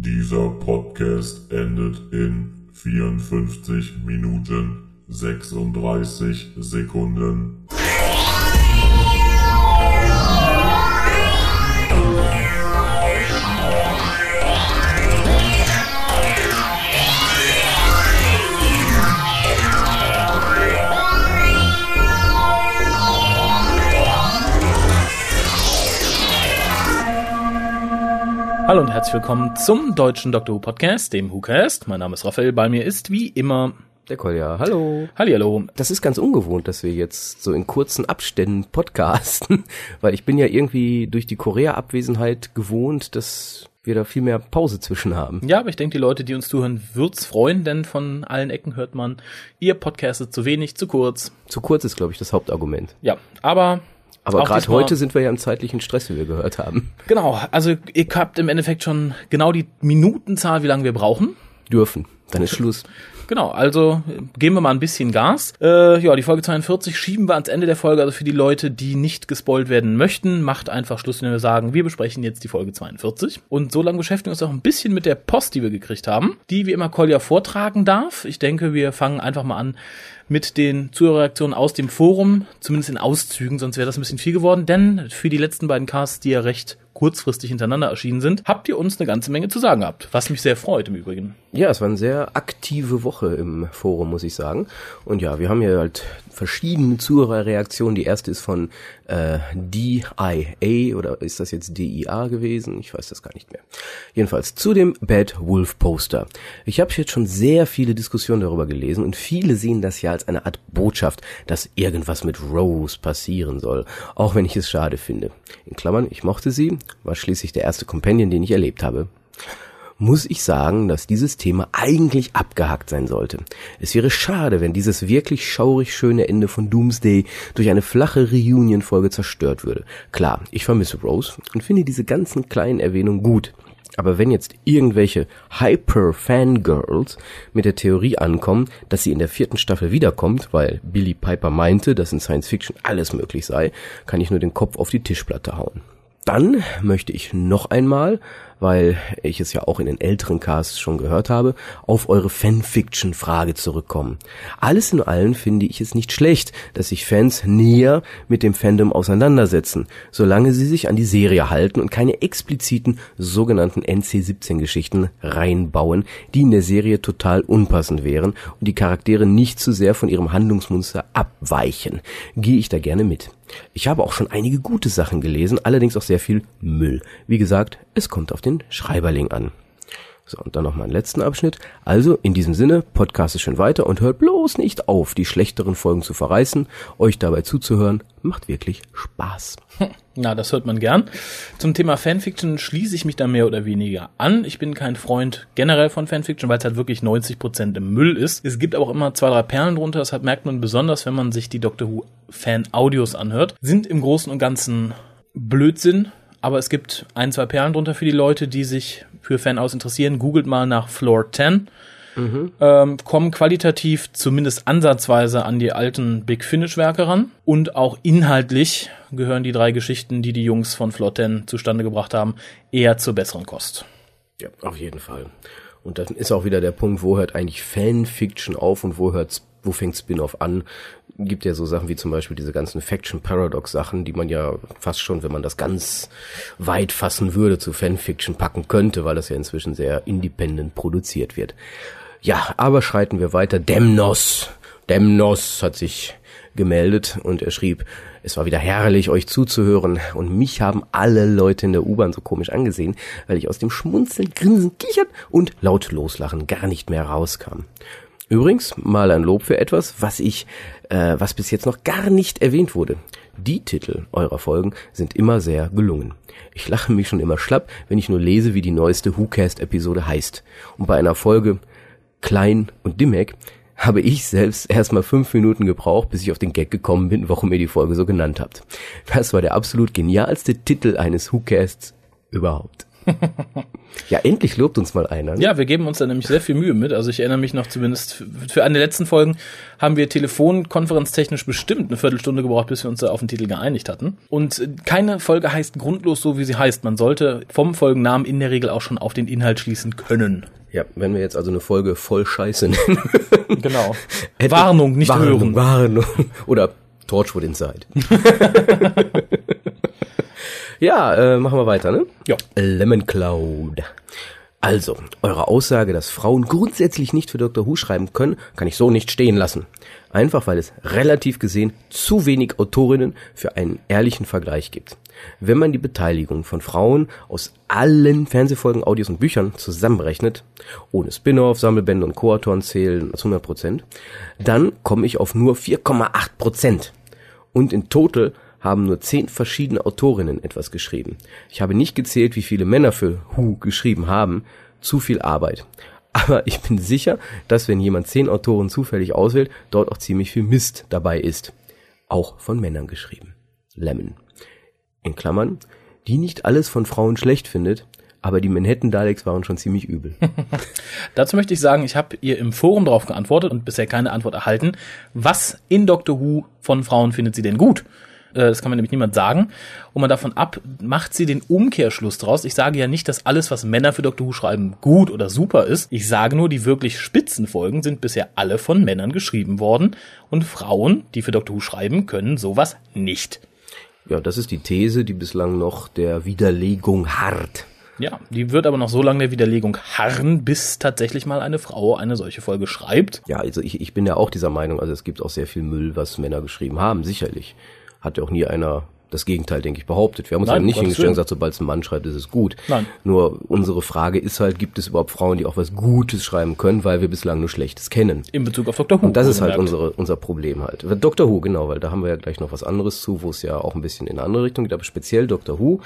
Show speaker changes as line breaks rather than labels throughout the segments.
Dieser Podcast endet in 54 Minuten 36 Sekunden.
Hallo und herzlich willkommen zum deutschen Dr. Who Podcast, dem WhoCast. Mein Name ist Raphael, bei mir ist wie immer
Der Kolja, hallo.
Hallihallo.
Das ist ganz ungewohnt, dass wir jetzt so in kurzen Abständen podcasten, weil ich bin ja irgendwie durch die Korea-Abwesenheit gewohnt, dass wir da viel mehr Pause zwischen haben.
Ja, aber ich denke, die Leute, die uns zuhören, wird's freuen, denn von allen Ecken hört man, ihr podcastet zu wenig, zu kurz.
Zu kurz ist, glaube ich, das Hauptargument.
Ja, aber
Aber gerade heute sind wir ja im zeitlichen Stress, wie wir gehört haben.
genau, also ihr habt im Endeffekt schon genau die Minutenzahl, wie lange wir brauchen.
Dürfen. Dann ist Schluss.
Genau, also geben wir mal ein bisschen Gas. Äh, ja, die Folge 42 schieben wir ans Ende der Folge. Also für die Leute, die nicht gespoilt werden möchten, macht einfach Schluss, wenn wir sagen, wir besprechen jetzt die Folge 42. Und so lange beschäftigen wir uns auch ein bisschen mit der Post, die wir gekriegt haben, die wie immer Kolja vortragen darf. Ich denke, wir fangen einfach mal an mit den Zuhörerreaktionen aus dem Forum, zumindest in Auszügen, sonst wäre das ein bisschen viel geworden, denn für die letzten beiden Casts, die ja recht kurzfristig hintereinander erschienen sind, habt ihr uns eine ganze Menge zu sagen gehabt, was mich sehr freut im Übrigen.
Ja, es war eine sehr aktive Woche im Forum, muss ich sagen. Und ja, wir haben hier halt verschiedene Zuhörerreaktionen. Die erste ist von äh, DIA oder ist das jetzt DIA gewesen? Ich weiß das gar nicht mehr. Jedenfalls zu dem Bad Wolf Poster. Ich habe jetzt schon sehr viele Diskussionen darüber gelesen und viele sehen das ja als eine Art Botschaft, dass irgendwas mit Rose passieren soll, auch wenn ich es schade finde. In Klammern, ich mochte sie, war schließlich der erste Companion, den ich erlebt habe muss ich sagen, dass dieses Thema eigentlich abgehakt sein sollte. Es wäre schade, wenn dieses wirklich schaurig schöne Ende von Doomsday durch eine flache Reunion-Folge zerstört würde. Klar, ich vermisse Rose und finde diese ganzen kleinen Erwähnungen gut. Aber wenn jetzt irgendwelche Hyper-Fangirls mit der Theorie ankommen, dass sie in der vierten Staffel wiederkommt, weil Billy Piper meinte, dass in Science Fiction alles möglich sei, kann ich nur den Kopf auf die Tischplatte hauen. Dann möchte ich noch einmal, weil ich es ja auch in den älteren Casts schon gehört habe, auf eure Fanfiction-Frage zurückkommen. Alles in allem finde ich es nicht schlecht, dass sich Fans näher mit dem Fandom auseinandersetzen, solange sie sich an die Serie halten und keine expliziten sogenannten NC-17-Geschichten reinbauen, die in der Serie total unpassend wären und die Charaktere nicht zu sehr von ihrem Handlungsmuster abweichen. Gehe ich da gerne mit. Ich habe auch schon einige gute Sachen gelesen, allerdings auch sehr viel Müll. Wie gesagt, es kommt auf den Schreiberling an. So, und dann noch mal einen letzten Abschnitt. Also, in diesem Sinne, Podcast ist schön weiter und hört bloß nicht auf, die schlechteren Folgen zu verreißen. Euch dabei zuzuhören, macht wirklich Spaß.
Na, das hört man gern. Zum Thema Fanfiction schließe ich mich da mehr oder weniger an. Ich bin kein Freund generell von Fanfiction, weil es halt wirklich 90% im Müll ist. Es gibt aber auch immer zwei, drei Perlen drunter. Das hat, merkt man besonders, wenn man sich die Doctor Who Fan-Audios anhört. Sind im Großen und Ganzen Blödsinn. Aber es gibt ein, zwei Perlen drunter für die Leute, die sich für Fan-Aus interessieren. Googelt mal nach Floor 10 ähm, kommen qualitativ zumindest ansatzweise an die alten Big Finish Werke ran und auch inhaltlich gehören die drei Geschichten, die die Jungs von Flotten zustande gebracht haben, eher zur besseren Kost.
Ja, auf jeden Fall. Und dann ist auch wieder der Punkt, wo hört eigentlich Fanfiction auf und wo hört's, wo fängt Spin-off an? Gibt ja so Sachen wie zum Beispiel diese ganzen Faction Paradox Sachen, die man ja fast schon, wenn man das ganz weit fassen würde, zu Fanfiction packen könnte, weil das ja inzwischen sehr independent produziert wird. Ja, aber schreiten wir weiter. Demnos. Demnos hat sich gemeldet und er schrieb, es war wieder herrlich, euch zuzuhören und mich haben alle Leute in der U-Bahn so komisch angesehen, weil ich aus dem Schmunzeln, Grinsen, Kichern und laut Loslachen gar nicht mehr rauskam. Übrigens mal ein Lob für etwas, was ich, äh, was bis jetzt noch gar nicht erwähnt wurde. Die Titel eurer Folgen sind immer sehr gelungen. Ich lache mich schon immer schlapp, wenn ich nur lese, wie die neueste WhoCast-Episode heißt. Und bei einer Folge Klein und Dimmek habe ich selbst erstmal fünf Minuten gebraucht, bis ich auf den Gag gekommen bin, warum ihr die Folge so genannt habt. Das war der absolut genialste Titel eines WhoCasts überhaupt. Ja, endlich lobt uns mal einer. Ne?
Ja, wir geben uns da nämlich sehr viel Mühe mit. Also ich erinnere mich noch zumindest, für eine der letzten Folgen haben wir telefonkonferenztechnisch bestimmt eine Viertelstunde gebraucht, bis wir uns da auf den Titel geeinigt hatten. Und keine Folge heißt grundlos so, wie sie heißt. Man sollte vom Folgennamen in der Regel auch schon auf den Inhalt schließen können.
Ja, wenn wir jetzt also eine Folge voll Scheiße nennen.
Genau. Warnung, nicht
Warnung,
hören.
Warnung. Oder Torchwood Inside. ja, äh, machen wir weiter, ne?
Ja.
Lemon Cloud. Also, eure Aussage, dass Frauen grundsätzlich nicht für Dr. Who schreiben können, kann ich so nicht stehen lassen. Einfach weil es relativ gesehen zu wenig Autorinnen für einen ehrlichen Vergleich gibt. Wenn man die Beteiligung von Frauen aus allen Fernsehfolgen, Audios und Büchern zusammenrechnet, ohne Spin-off, Sammelbände und Co-Autoren zählen als 100 Prozent, dann komme ich auf nur 4,8 Prozent. Und in total haben nur zehn verschiedene Autorinnen etwas geschrieben. Ich habe nicht gezählt, wie viele Männer für Who geschrieben haben. Zu viel Arbeit. Aber ich bin sicher, dass wenn jemand zehn Autoren zufällig auswählt, dort auch ziemlich viel Mist dabei ist. Auch von Männern geschrieben. Lemon. In Klammern, die nicht alles von Frauen schlecht findet, aber die Manhattan Daleks waren schon ziemlich übel.
Dazu möchte ich sagen, ich habe ihr im Forum darauf geantwortet und bisher keine Antwort erhalten. Was in Doctor Who von Frauen findet sie denn gut? Äh, Das kann man nämlich niemand sagen. Und man davon ab, macht sie den Umkehrschluss draus. Ich sage ja nicht, dass alles, was Männer für Doctor Who schreiben, gut oder super ist. Ich sage nur, die wirklich spitzen Folgen sind bisher alle von Männern geschrieben worden. Und Frauen, die für Doctor Who schreiben, können sowas nicht.
Ja, das ist die These, die bislang noch der Widerlegung harrt.
Ja, die wird aber noch so lange der Widerlegung harren, bis tatsächlich mal eine Frau eine solche Folge schreibt.
Ja, also ich, ich bin ja auch dieser Meinung, also es gibt auch sehr viel Müll, was Männer geschrieben haben, sicherlich. Hat ja auch nie einer das Gegenteil, denke ich, behauptet. Wir haben uns
Nein,
ja nicht hingestellt und gesagt, sobald es ein Mann schreibt, ist es gut.
Nein.
Nur unsere Frage ist halt, gibt es überhaupt Frauen, die auch was Gutes schreiben können, weil wir bislang nur Schlechtes kennen.
In Bezug auf Dr. Who.
Und das ist halt unsere, unser Problem halt. Dr. Who, genau, weil da haben wir ja gleich noch was anderes zu, wo es ja auch ein bisschen in eine andere Richtung geht, aber speziell Dr. Who.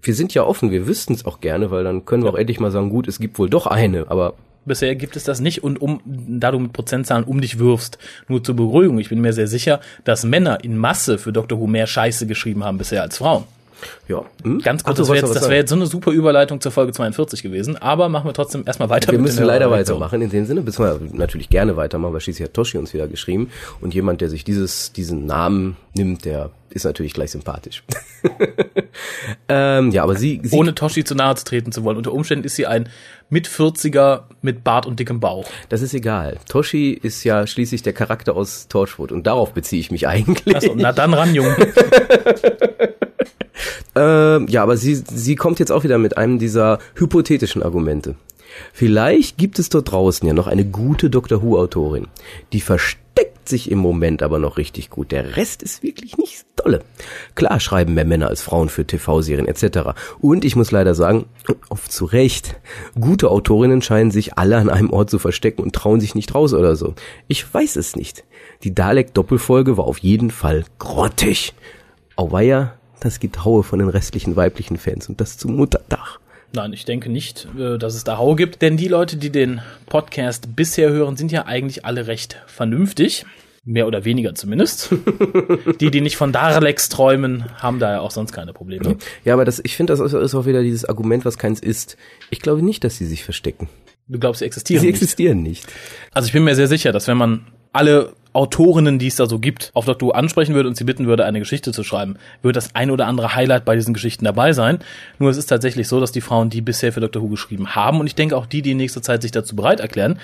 Wir sind ja offen, wir wüssten es auch gerne, weil dann können wir auch endlich mal sagen, gut, es gibt wohl doch eine, aber
Bisher gibt es das nicht und um, da du mit Prozentzahlen um dich wirfst, nur zur Beruhigung, ich bin mir sehr sicher, dass Männer in Masse für Dr. Who mehr Scheiße geschrieben haben bisher als Frauen.
ja. Hm?
Ganz kurz, das wäre jetzt, wäre jetzt so eine super Überleitung zur Folge 42 gewesen, aber machen wir trotzdem erstmal weiter.
Wir müssen leider weitermachen in dem Sinne, bis wir natürlich gerne weitermachen, weil schließlich hat Toshi uns wieder geschrieben und jemand, der sich dieses, diesen Namen nimmt, der ist natürlich gleich sympathisch. ähm, ja, aber sie, sie
Ohne Toshi zu nahe zu treten zu wollen. Unter Umständen ist sie ein mit 40er mit Bart und dickem Bauch.
das ist egal. Toshi ist ja schließlich der Charakter aus Torchwood und darauf beziehe ich mich eigentlich.
Achso, na dann ran, Junge.
Ähm, ja, aber sie, sie kommt jetzt auch wieder mit einem dieser hypothetischen Argumente. Vielleicht gibt es dort draußen ja noch eine gute Doctor Who-Autorin. Die sich im Moment aber noch richtig gut. Der Rest ist wirklich nicht dolle. Klar schreiben mehr Männer als Frauen für TV-Serien etc. Und ich muss leider sagen, oft zu Recht, gute Autorinnen scheinen sich alle an einem Ort zu verstecken und trauen sich nicht raus oder so. Ich weiß es nicht. Die Dalek-Doppelfolge war auf jeden Fall grottig. Auweia, das gibt Haue von den restlichen weiblichen Fans und das zum Muttertag.
Nein, ich denke nicht, äh, dass es da Hau gibt, denn die Leute, die den Podcast bisher hören, sind ja eigentlich alle recht vernünftig. Mehr oder weniger zumindest. die, die nicht von Darlex träumen, haben da ja auch sonst keine Probleme.
Ja, aber das, ich finde, das ist- auch wieder dieses Argument, was keins ist. Ich glaube nicht, dass sie sich verstecken.
Du glaubst, sie existieren
Sie
nicht.
existieren nicht.
Also ich bin mir sehr sicher, dass wenn man alle Autorinnen, die es da so gibt, auf Dr. Who ansprechen würde und sie bitten würde, eine Geschichte zu schreiben, würde das ein oder andere Highlight bei diesen Geschichten dabei sein. Nur es ist tatsächlich so, dass die Frauen, die bisher für Dr. Who geschrieben haben, und ich denke auch die, die in nächster Zeit sich dazu bereit erklären,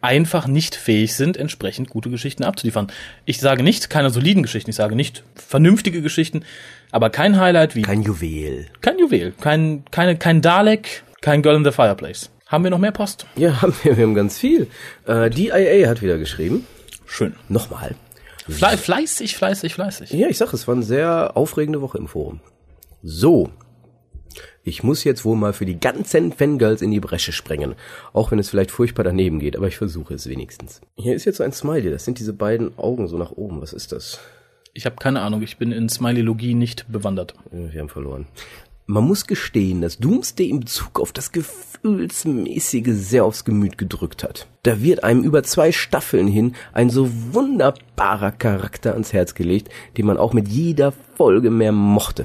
einfach nicht fähig sind, entsprechend gute Geschichten abzuliefern. Ich sage nicht keine soliden Geschichten, ich sage nicht vernünftige Geschichten, aber kein Highlight wie
Kein Juwel.
kein Juwel, kein, keine, kein Dalek, kein Girl in the Fireplace. Haben wir noch mehr Post?
Ja, haben wir, wir haben ganz viel. Äh, DIA hat wieder geschrieben.
Schön.
Nochmal.
Fle fleißig, fleißig, fleißig.
Ja, ich sag, es war eine sehr aufregende Woche im Forum. So. Ich muss jetzt wohl mal für die ganzen Fangirls in die Bresche springen. Auch wenn es vielleicht furchtbar daneben geht, aber ich versuche es wenigstens. Hier ist jetzt so ein Smiley, das sind diese beiden Augen so nach oben. Was ist das?
Ich habe keine Ahnung, ich bin in Smileylogie nicht bewandert.
Wir haben verloren. Man muss gestehen, dass Doomsday in Bezug auf das Gefühlsmäßige sehr aufs Gemüt gedrückt hat. Da wird einem über zwei Staffeln hin ein so wunderbarer Charakter ans Herz gelegt, den man auch mit jeder Folge mehr mochte.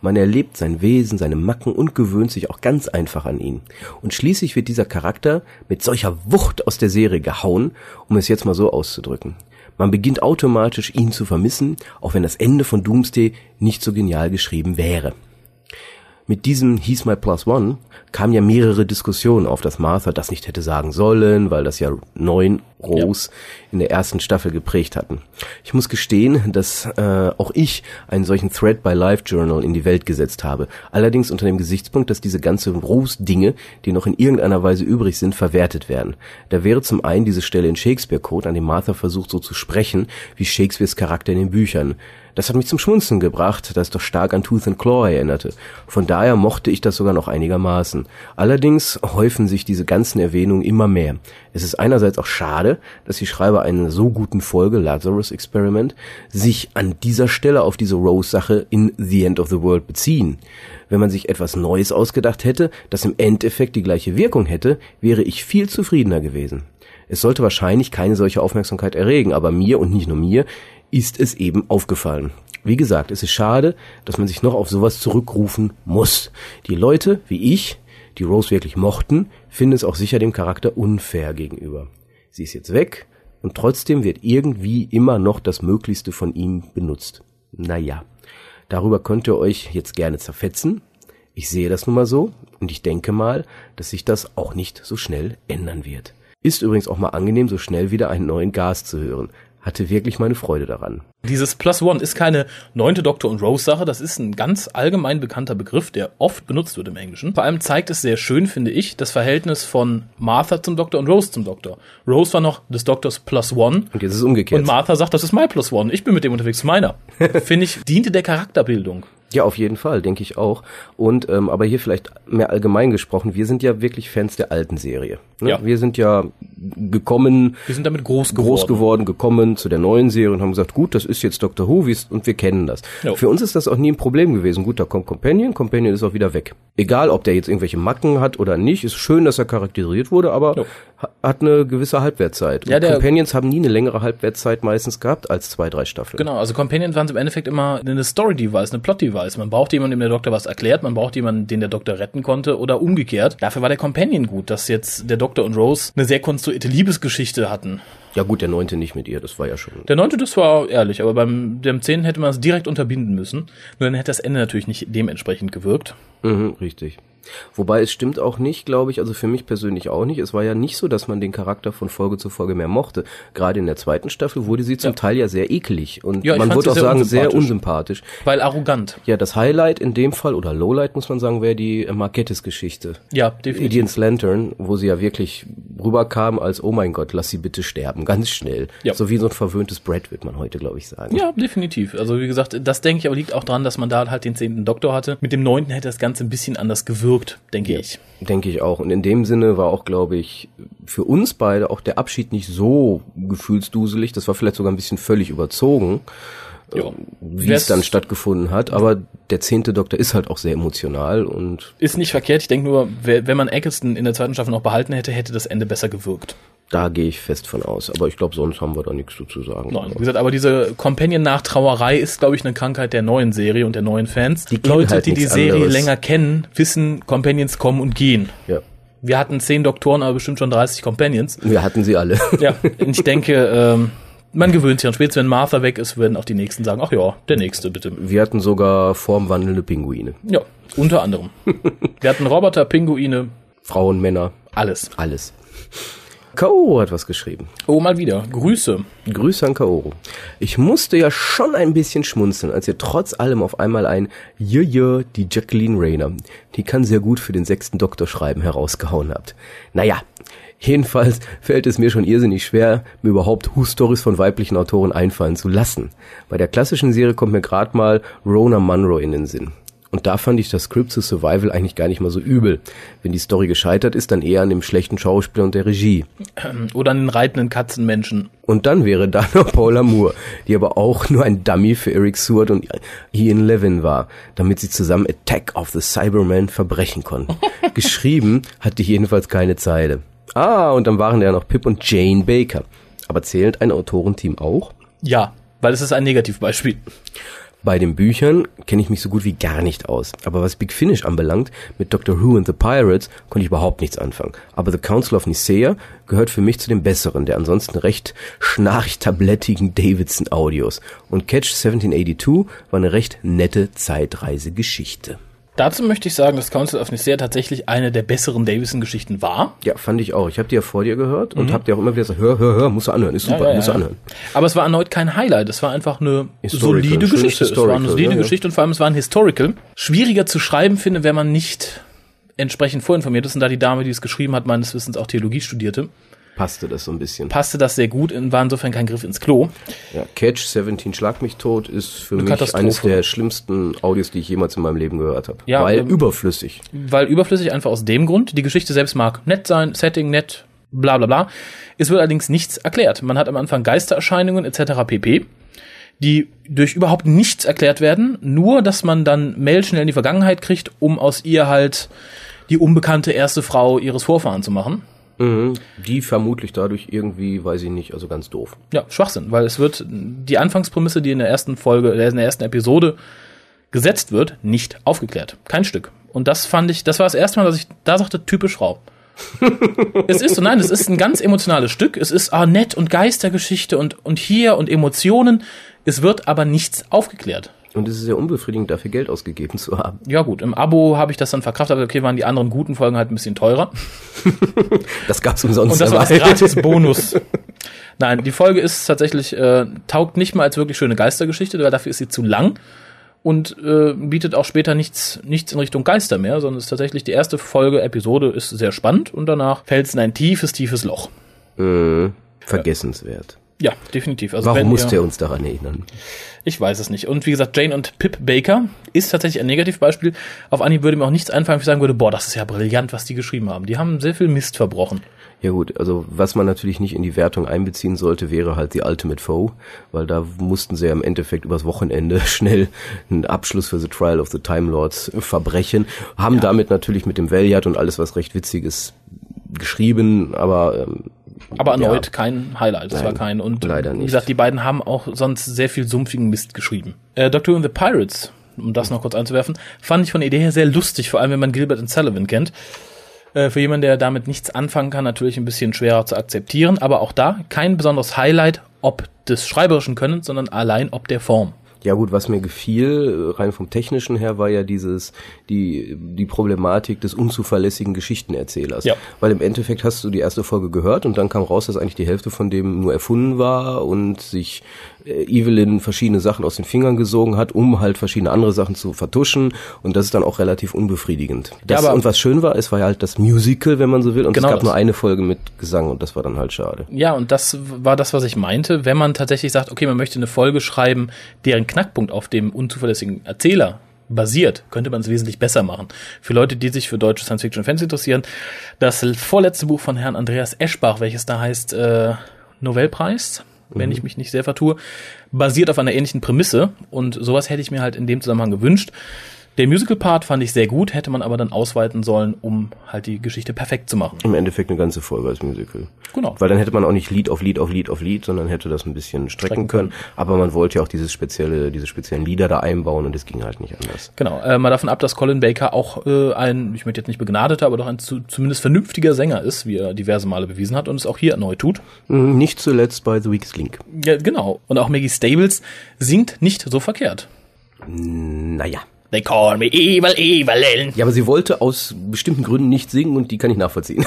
Man erlebt sein Wesen, seine Macken und gewöhnt sich auch ganz einfach an ihn. Und schließlich wird dieser Charakter mit solcher Wucht aus der Serie gehauen, um es jetzt mal so auszudrücken. Man beginnt automatisch ihn zu vermissen, auch wenn das Ende von Doomsday nicht so genial geschrieben wäre. Mit diesem He's My Plus One kamen ja mehrere Diskussionen auf, dass Martha das nicht hätte sagen sollen, weil das ja neun Rose ja. in der ersten Staffel geprägt hatten. Ich muss gestehen, dass äh, auch ich einen solchen Thread bei Live Journal in die Welt gesetzt habe. Allerdings unter dem Gesichtspunkt, dass diese ganze Rose-Dinge, die noch in irgendeiner Weise übrig sind, verwertet werden. Da wäre zum einen diese Stelle in Shakespeare Code, an dem Martha versucht so zu sprechen, wie Shakespeares Charakter in den Büchern. Das hat mich zum Schmunzeln gebracht, das doch stark an Tooth and Claw erinnerte. Von daher mochte ich das sogar noch einigermaßen. Allerdings häufen sich diese ganzen Erwähnungen immer mehr. Es ist einerseits auch schade, dass die Schreiber einer so guten Folge, Lazarus Experiment, sich an dieser Stelle auf diese Rose-Sache in The End of the World beziehen. Wenn man sich etwas Neues ausgedacht hätte, das im Endeffekt die gleiche Wirkung hätte, wäre ich viel zufriedener gewesen. Es sollte wahrscheinlich keine solche Aufmerksamkeit erregen, aber mir und nicht nur mir ist es eben aufgefallen. Wie gesagt, es ist schade, dass man sich noch auf sowas zurückrufen muss. Die Leute, wie ich, die Rose wirklich mochten, finden es auch sicher dem Charakter unfair gegenüber. Sie ist jetzt weg und trotzdem wird irgendwie immer noch das Möglichste von ihm benutzt. Naja, darüber könnt ihr euch jetzt gerne zerfetzen. Ich sehe das nun mal so und ich denke mal, dass sich das auch nicht so schnell ändern wird. Ist übrigens auch mal angenehm, so schnell wieder einen neuen Gas zu hören hatte wirklich meine Freude daran.
Dieses Plus One ist keine neunte Doctor und Rose Sache, das ist ein ganz allgemein bekannter Begriff, der oft benutzt wird im Englischen. Vor allem zeigt es sehr schön, finde ich, das Verhältnis von Martha zum Doktor und Rose zum Doktor. Rose war noch des Doktors Plus One.
Und jetzt ist es umgekehrt.
Und Martha sagt, das ist mein Plus One. Ich bin mit dem unterwegs, meiner. finde ich, diente der Charakterbildung.
Ja, auf jeden Fall, denke ich auch. Und ähm, aber hier vielleicht mehr allgemein gesprochen, wir sind ja wirklich Fans der alten Serie. Ne? Ja. Wir sind ja gekommen,
wir sind damit groß
geworden. groß geworden, gekommen zu der neuen Serie und haben gesagt, gut, das ist jetzt Dr. Who und wir kennen das. Jo. Für uns ist das auch nie ein Problem gewesen. Gut, da kommt Companion, Companion ist auch wieder weg. Egal, ob der jetzt irgendwelche Macken hat oder nicht, ist schön, dass er charakterisiert wurde, aber jo. hat eine gewisse Halbwertzeit. Ja, der Companions haben nie eine längere Halbwertzeit meistens gehabt als zwei, drei Staffeln.
Genau, also Companions waren im Endeffekt immer eine Story-Device, eine Plot-Device. Man braucht jemanden, dem der Doktor was erklärt, man braucht jemanden, den der Doktor retten konnte oder umgekehrt. Dafür war der Companion gut, dass jetzt der Doktor und Rose eine sehr konstruierte Liebesgeschichte hatten.
Ja gut, der neunte nicht mit ihr, das war ja schon.
Der neunte, das war ehrlich, aber beim dem zehnten hätte man es direkt unterbinden müssen. Nur dann hätte das Ende natürlich nicht dementsprechend gewirkt.
Mhm, richtig. Wobei es stimmt auch nicht, glaube ich, also für mich persönlich auch nicht. Es war ja nicht so, dass man den Charakter von Folge zu Folge mehr mochte. Gerade in der zweiten Staffel wurde sie zum ja. Teil ja sehr eklig und ja, man würde auch sagen sehr unsympathisch.
Weil arrogant.
Ja, das Highlight in dem Fall oder Lowlight muss man sagen, wäre die Marquettes-Geschichte.
Ja, definitiv.
Indians Lantern, wo sie ja wirklich rüberkam als, oh mein Gott, lass sie bitte sterben, ganz schnell. Ja. So wie so ein verwöhntes Brett, wird man heute, glaube ich, sagen.
Ja, definitiv. Also wie gesagt, das denke ich aber liegt auch dran, dass man da halt den zehnten Doktor hatte. Mit dem neunten hätte das Ganze ein bisschen anders gewirkt, denke ja, ich.
Denke ich auch. Und in dem Sinne war auch, glaube ich, für uns beide auch der Abschied nicht so gefühlsduselig. Das war vielleicht sogar ein bisschen völlig überzogen. Jo. wie es dann stattgefunden hat. Aber der zehnte Doktor ist halt auch sehr emotional und
ist nicht verkehrt. Ich denke nur, wenn man Eccleston in der zweiten Staffel noch behalten hätte, hätte das Ende besser gewirkt.
Da gehe ich fest von aus. Aber ich glaube, sonst haben wir da nichts zu sagen.
Nein, wie gesagt, aber diese Companion-Nachtrauerei ist, glaube ich, eine Krankheit der neuen Serie und der neuen Fans. Die Leute, halt die die Serie anderes. länger kennen, wissen, Companions kommen und gehen. Ja. Wir hatten zehn Doktoren, aber bestimmt schon 30 Companions.
Wir hatten sie alle.
Ja, ich denke, ähm, man gewöhnt sich an. Spätestens wenn Martha weg ist, werden auch die nächsten sagen, ach ja, der nächste bitte.
Wir hatten sogar formwandelnde Pinguine.
Ja, unter anderem. Wir hatten Roboter, Pinguine.
Frauen, Männer.
Alles.
Alles. Kaoru hat was geschrieben.
Oh, mal wieder. Grüße.
Grüße an Kaoru. Ich musste ja schon ein bisschen schmunzeln, als ihr trotz allem auf einmal ein Jöjö, die Jacqueline Rayner, die kann sehr gut für den sechsten Doktor schreiben, herausgehauen habt. Naja, Jedenfalls fällt es mir schon irrsinnig schwer, mir überhaupt Who-Stories von weiblichen Autoren einfallen zu lassen. Bei der klassischen Serie kommt mir gerade mal Rona Munro in den Sinn. Und da fand ich das Script zu Survival eigentlich gar nicht mal so übel. Wenn die Story gescheitert ist, dann eher an dem schlechten Schauspiel und der Regie.
Oder an den reitenden Katzenmenschen.
Und dann wäre da noch Paula Moore, die aber auch nur ein Dummy für Eric Seward und Ian Levin war, damit sie zusammen Attack of the Cybermen verbrechen konnten. Geschrieben hat die jedenfalls keine Zeile. Ah, und dann waren da ja noch Pip und Jane Baker. Aber zählt ein Autorenteam auch?
Ja, weil es ist ein Negativbeispiel.
Bei den Büchern kenne ich mich so gut wie gar nicht aus. Aber was Big Finish anbelangt, mit Doctor Who and the Pirates konnte ich überhaupt nichts anfangen. Aber The Council of Nicaea gehört für mich zu den besseren, der ansonsten recht schnarchtablettigen Davidson Audios. Und Catch 1782 war eine recht nette Zeitreisegeschichte.
Dazu möchte ich sagen, dass Council of Nicaea tatsächlich eine der besseren Davison-Geschichten war.
Ja, fand ich auch. Ich habe die ja vor dir gehört und mhm. habe dir auch immer wieder gesagt, hör, hör, hör, musst du anhören, ist super, ja, ja, musst du anhören.
Aber es war erneut kein Highlight, es war einfach eine solide Geschichte. Es war eine solide Geschichte und vor allem es war ein Historical. Schwieriger zu schreiben finde, wenn man nicht entsprechend vorinformiert ist und da die Dame, die es geschrieben hat, meines Wissens auch Theologie studierte
passte das so ein bisschen.
Passte das sehr gut und war insofern kein Griff ins Klo.
Ja, Catch 17 Schlag mich tot ist für Eine mich eines der schlimmsten Audios, die ich jemals in meinem Leben gehört habe. Ja, weil ähm, überflüssig.
Weil überflüssig einfach aus dem Grund, die Geschichte selbst mag nett sein, Setting nett, bla bla bla. Es wird allerdings nichts erklärt. Man hat am Anfang Geistererscheinungen etc. pp die durch überhaupt nichts erklärt werden, nur dass man dann Mail schnell in die Vergangenheit kriegt, um aus ihr halt die unbekannte erste Frau ihres Vorfahren zu machen.
Mhm, die vermutlich dadurch irgendwie, weiß ich nicht, also ganz doof.
Ja, Schwachsinn, weil es wird die Anfangsprämisse, die in der ersten Folge, äh, in der ersten Episode gesetzt wird, nicht aufgeklärt. Kein Stück. Und das fand ich, das war das erste Mal, dass ich da sagte, typisch Frau. es ist so, nein, es ist ein ganz emotionales Stück. Es ist ah, nett und Geistergeschichte und, und hier und Emotionen. Es wird aber nichts aufgeklärt.
Und es ist ja unbefriedigend, dafür Geld ausgegeben zu haben.
Ja gut, im Abo habe ich das dann verkraftet, aber okay, waren die anderen guten Folgen halt ein bisschen teurer.
das gab's umsonst.
Und das war das gratis Bonus. Nein, die Folge ist tatsächlich, äh, taugt nicht mal als wirklich schöne Geistergeschichte, weil dafür ist sie zu lang und äh, bietet auch später nichts, nichts in Richtung Geister mehr, sondern ist tatsächlich die erste Folge, Episode ist sehr spannend und danach fällt es in ein tiefes, tiefes Loch.
Mhm. Vergessenswert.
Ja, definitiv.
Also Warum musste er uns daran erinnern?
Ich weiß es nicht. Und wie gesagt, Jane und Pip Baker ist tatsächlich ein Negativbeispiel. Auf Anhieb würde mir auch nichts einfallen, wenn ich sagen würde, boah, das ist ja brillant, was die geschrieben haben. Die haben sehr viel Mist verbrochen.
Ja gut, also was man natürlich nicht in die Wertung einbeziehen sollte, wäre halt die Ultimate Foe, weil da mussten sie ja im Endeffekt übers Wochenende schnell einen Abschluss für The Trial of the Time Lords verbrechen, haben ja. damit natürlich mit dem Valiant und alles was recht witziges geschrieben, aber ähm,
aber erneut ja. kein Highlight.
Nein,
war kein. Und
leider nicht.
wie gesagt, die beiden haben auch sonst sehr viel sumpfigen Mist geschrieben. Äh, Doctor Who and the Pirates, um das noch kurz einzuwerfen, fand ich von der Idee her sehr lustig, vor allem wenn man Gilbert und Sullivan kennt. Äh, für jemanden, der damit nichts anfangen kann, natürlich ein bisschen schwerer zu akzeptieren, aber auch da kein besonderes Highlight, ob des schreiberischen Könnens, sondern allein ob der Form.
Ja gut, was mir gefiel, rein vom technischen her, war ja dieses, die, die Problematik des unzuverlässigen Geschichtenerzählers. Ja. Weil im Endeffekt hast du die erste Folge gehört und dann kam raus, dass eigentlich die Hälfte von dem nur erfunden war und sich äh, Evelyn verschiedene Sachen aus den Fingern gesogen hat, um halt verschiedene andere Sachen zu vertuschen und das ist dann auch relativ unbefriedigend. Das, ja, aber und was schön war, es war ja halt das Musical, wenn man so will, und genau es gab das. nur eine Folge mit Gesang und das war dann halt schade.
Ja, und das war das, was ich meinte, wenn man tatsächlich sagt, okay, man möchte eine Folge schreiben, deren Knackpunkt auf dem unzuverlässigen Erzähler basiert, könnte man es wesentlich besser machen. Für Leute, die sich für deutsche Science-Fiction-Fans interessieren, das vorletzte Buch von Herrn Andreas Eschbach, welches da heißt äh, Nobelpreis, wenn ich mhm. mich nicht sehr vertue, basiert auf einer ähnlichen Prämisse und sowas hätte ich mir halt in dem Zusammenhang gewünscht. Der Musical-Part fand ich sehr gut, hätte man aber dann ausweiten sollen, um halt die Geschichte perfekt zu machen.
Im Endeffekt eine ganze Folge als Musical. Genau. Weil dann hätte man auch nicht Lied auf Lied auf Lied auf Lied, sondern hätte das ein bisschen strecken, strecken können. können. Aber man wollte ja auch dieses spezielle, diese speziellen Lieder da einbauen und es ging halt nicht anders.
Genau. Äh, mal davon ab, dass Colin Baker auch äh, ein, ich möchte jetzt nicht begnadeter, aber doch ein zu, zumindest vernünftiger Sänger ist, wie er diverse Male bewiesen hat und es auch hier erneut tut.
Mhm, nicht zuletzt bei The Weakest Link.
Ja, genau. Und auch Maggie Stables singt nicht so verkehrt.
Naja.
They call me evil, Evelyn.
Ja, aber sie wollte aus bestimmten Gründen nicht singen und die kann ich nachvollziehen.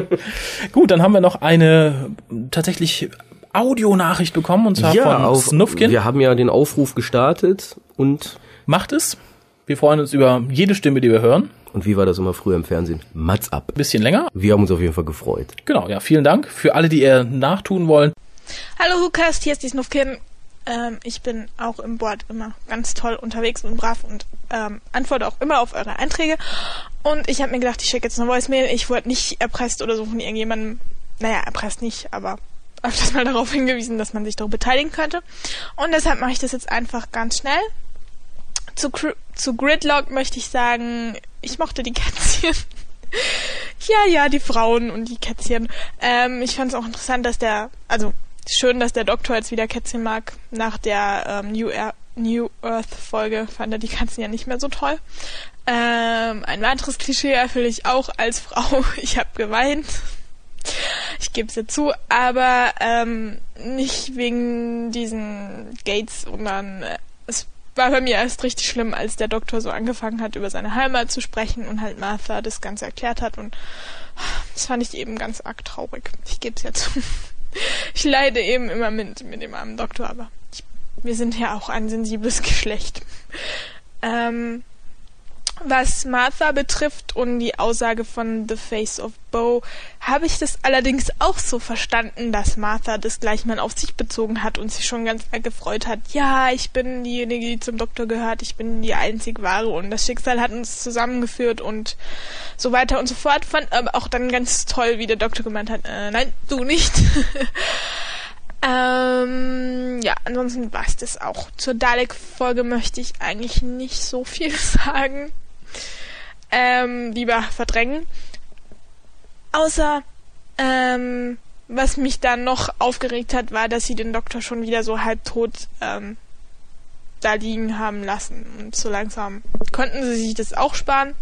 Gut, dann haben wir noch eine tatsächlich Audionachricht bekommen und zwar
ja,
von
auf,
Snufkin.
Wir haben ja den Aufruf gestartet und
macht es. Wir freuen uns über jede Stimme, die wir hören.
Und wie war das immer früher im Fernsehen? Mats ab.
Bisschen länger.
Wir haben uns auf jeden Fall gefreut.
Genau, ja, vielen Dank für alle, die ihr nachtun wollen.
Hallo Hukas, hier ist die Snufkin. Ähm, ich bin auch im Board immer ganz toll unterwegs und brav und ähm, antworte auch immer auf eure Einträge. Und ich habe mir gedacht, ich schicke jetzt eine Voicemail. Ich wurde nicht erpresst oder so von irgendjemandem. Naja, erpresst nicht, aber öfters mal darauf hingewiesen, dass man sich daran beteiligen könnte. Und deshalb mache ich das jetzt einfach ganz schnell. Zu, zu Gridlock möchte ich sagen, ich mochte die Kätzchen. ja, ja, die Frauen und die Kätzchen. Ähm, ich fand es auch interessant, dass der, also schön, dass der Doktor jetzt wieder Kätzchen mag. Nach der ähm, New, Air, New Earth Folge fand er die Katzen ja nicht mehr so toll. Ähm, ein weiteres Klischee erfülle ich auch als Frau. Ich habe geweint. Ich gebe es ja zu, aber ähm, nicht wegen diesen Gates, sondern äh, es war bei mir erst richtig schlimm, als der Doktor so angefangen hat, über seine Heimat zu sprechen und halt Martha das Ganze erklärt hat und das fand ich eben ganz arg traurig. Ich gebe es ja zu. Ich leide eben immer mit, mit dem armen Doktor, aber ich, wir sind ja auch ein sensibles Geschlecht. Ähm, was Martha betrifft und die Aussage von The Face of Bo, habe ich das allerdings auch so verstanden, dass Martha das gleich mal auf sich bezogen hat und sich schon ganz gefreut hat. Ja, ich bin diejenige, die zum Doktor gehört, ich bin die einzig wahre und das Schicksal hat uns zusammengeführt und so weiter und so fort. Fand aber auch dann ganz toll, wie der Doktor gemeint hat, äh, nein, du nicht. Ähm, ja, ansonsten war es das auch. Zur Dalek-Folge möchte ich eigentlich nicht so viel sagen ähm, lieber verdrängen. Außer, ähm, was mich dann noch aufgeregt hat, war, dass sie den Doktor schon wieder so halbtot ähm, da liegen haben lassen. Und so langsam konnten sie sich das auch sparen.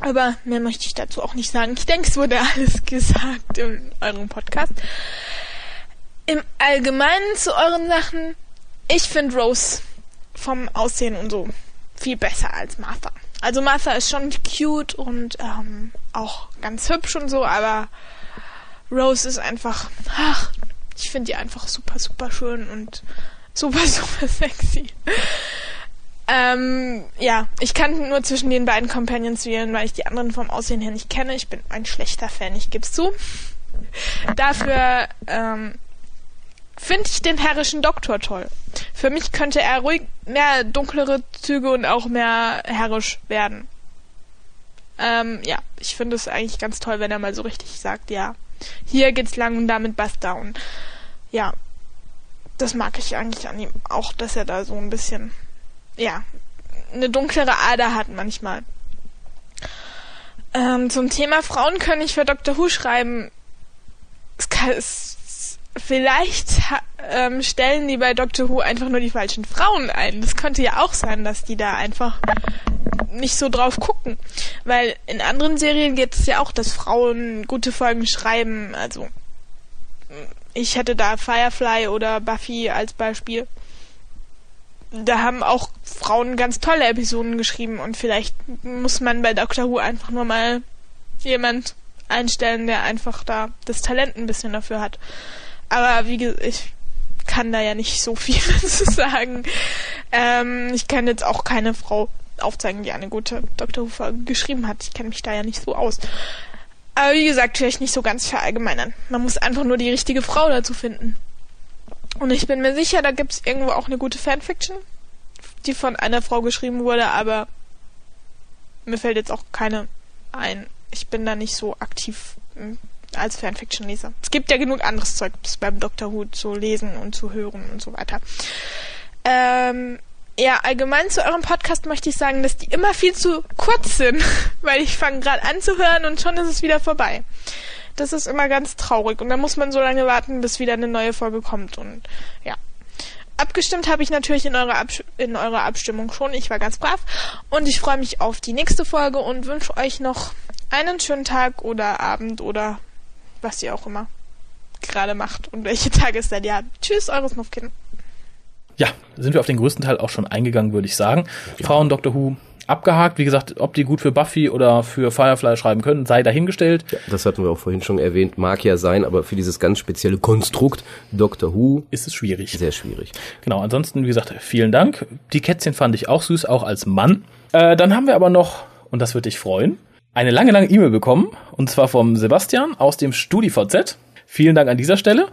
Aber mehr möchte ich dazu auch nicht sagen. Ich denke, es wurde alles gesagt in eurem Podcast. Im Allgemeinen zu euren Sachen. Ich finde Rose vom Aussehen und so viel besser als Martha. Also Martha ist schon cute und ähm, auch ganz hübsch und so, aber Rose ist einfach, ach, ich finde die einfach super, super schön und super, super sexy. ähm, ja, ich kann nur zwischen den beiden Companions wählen, weil ich die anderen vom Aussehen her nicht kenne. Ich bin ein schlechter Fan, ich geb's zu. Dafür ähm, finde ich den herrischen Doktor toll. Für mich könnte er ruhig mehr dunklere Züge und auch mehr herrisch werden. Ähm, ja, ich finde es eigentlich ganz toll, wenn er mal so richtig sagt, ja, hier geht's lang und damit basta. Und ja, das mag ich eigentlich an ihm auch, dass er da so ein bisschen, ja, eine dunklere Ader hat manchmal. Ähm, zum Thema Frauen können ich für Dr. Who schreiben. Es, kann, es vielleicht ähm, stellen die bei Doctor Who einfach nur die falschen Frauen ein. Das könnte ja auch sein, dass die da einfach nicht so drauf gucken. Weil in anderen Serien geht es ja auch, dass Frauen gute Folgen schreiben. Also ich hätte da Firefly oder Buffy als Beispiel. Da haben auch Frauen ganz tolle Episoden geschrieben und vielleicht muss man bei Doctor Who einfach nur mal jemand einstellen, der einfach da das Talent ein bisschen dafür hat. Aber wie gesagt, ich kann da ja nicht so viel zu sagen. Ähm, ich kann jetzt auch keine Frau aufzeigen, die eine gute Dr. Hufer geschrieben hat. Ich kenne mich da ja nicht so aus. Aber wie gesagt, vielleicht nicht so ganz verallgemeinern. Man muss einfach nur die richtige Frau dazu finden. Und ich bin mir sicher, da gibt es irgendwo auch eine gute Fanfiction, die von einer Frau geschrieben wurde, aber mir fällt jetzt auch keine ein. Ich bin da nicht so aktiv als Fanfiction-Leser. Es gibt ja genug anderes Zeug beim Doctor Who zu lesen und zu hören und so weiter. Ähm, ja, allgemein zu eurem Podcast möchte ich sagen, dass die immer viel zu kurz sind, weil ich fange gerade an zu hören und schon ist es wieder vorbei. Das ist immer ganz traurig und dann muss man so lange warten, bis wieder eine neue Folge kommt und ja. Abgestimmt habe ich natürlich in eurer, Abs in eurer Abstimmung schon. Ich war ganz brav und ich freue mich auf die nächste Folge und wünsche euch noch einen schönen Tag oder Abend oder was ihr auch immer gerade macht und welche Tageszeit ihr habt. Tschüss, eures Muffkind.
Ja, sind wir auf den größten Teil auch schon eingegangen, würde ich sagen. Ja. Frauen Doctor Who abgehakt. Wie gesagt, ob die gut für Buffy oder für Firefly schreiben können, sei dahingestellt.
Ja, das hatten wir auch vorhin schon erwähnt. Mag ja sein, aber für dieses ganz spezielle Konstrukt Doctor Who
ist es schwierig.
Sehr schwierig.
Genau, ansonsten, wie gesagt, vielen Dank. Die Kätzchen fand ich auch süß, auch als Mann. Äh, dann haben wir aber noch, und das würde dich freuen, eine lange, lange E-Mail bekommen. Und zwar vom Sebastian aus dem StudiVZ. Vielen Dank an dieser Stelle.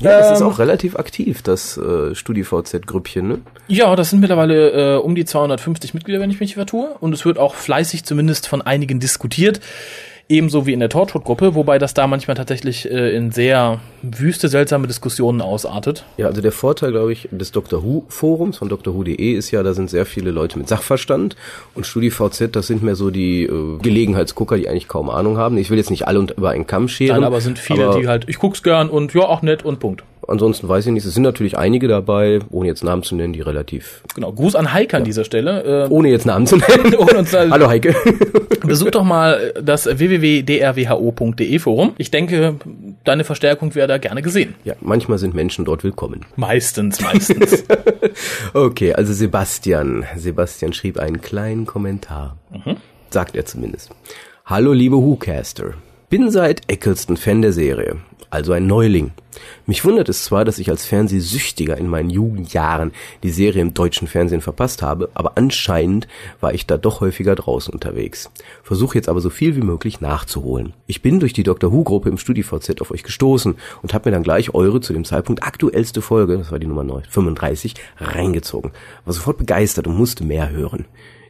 Ja, das ist
Ähm,
auch relativ aktiv, das äh, StudiVZ-Grüppchen, ne?
Ja, das sind mittlerweile äh, um die 250 Mitglieder, wenn ich mich vertue. Und es wird auch fleißig zumindest von einigen diskutiert. Ebenso wie in der Torchwood-Gruppe, wobei das da manchmal tatsächlich äh, in sehr wüste, seltsame Diskussionen ausartet.
Ja, also der Vorteil, glaube ich, des Dr. Who Forums von drwho.de ist ja, da sind sehr viele Leute mit Sachverstand und StudiVZ, das sind mehr so die äh, Gelegenheitsgucker, die eigentlich kaum Ahnung haben. Ich will jetzt nicht alle unter, über einen Kamm scheren.
Nein, aber sind viele,
aber
die halt, ich guck's gern und ja, auch nett und Punkt.
Ansonsten weiß ich nicht, es sind natürlich einige dabei, ohne jetzt Namen zu nennen, die relativ,
Genau. Gruß an Heike an dieser Stelle. Äh,
ohne jetzt Namen zu nennen. Hallo Heike.
Besuch doch mal das www.drwho.de Forum. Ich denke, deine Verstärkung wäre da gerne gesehen.
ja, manchmal sind Menschen dort willkommen.
Meistens, meistens.
Okay, also Sebastian. Sebastian schrieb einen kleinen Kommentar.
Mhm.
Sagt er zumindest. Hallo liebe Whocaster. Bin seit Eccleston Fan der Serie, also ein Neuling. Mich wundert es zwar, dass ich als Fernsehsüchtiger in meinen Jugendjahren die Serie im deutschen Fernsehen verpasst habe, aber anscheinend war ich da doch häufiger draußen unterwegs. Versuche jetzt aber so viel wie möglich nachzuholen. Ich bin durch die Dr. Who Gruppe im StudiVZ auf euch gestoßen und habe mir dann gleich eure zu dem Zeitpunkt aktuellste Folge, das war die Nummer 9, 35, reingezogen. War sofort begeistert und musste mehr hören.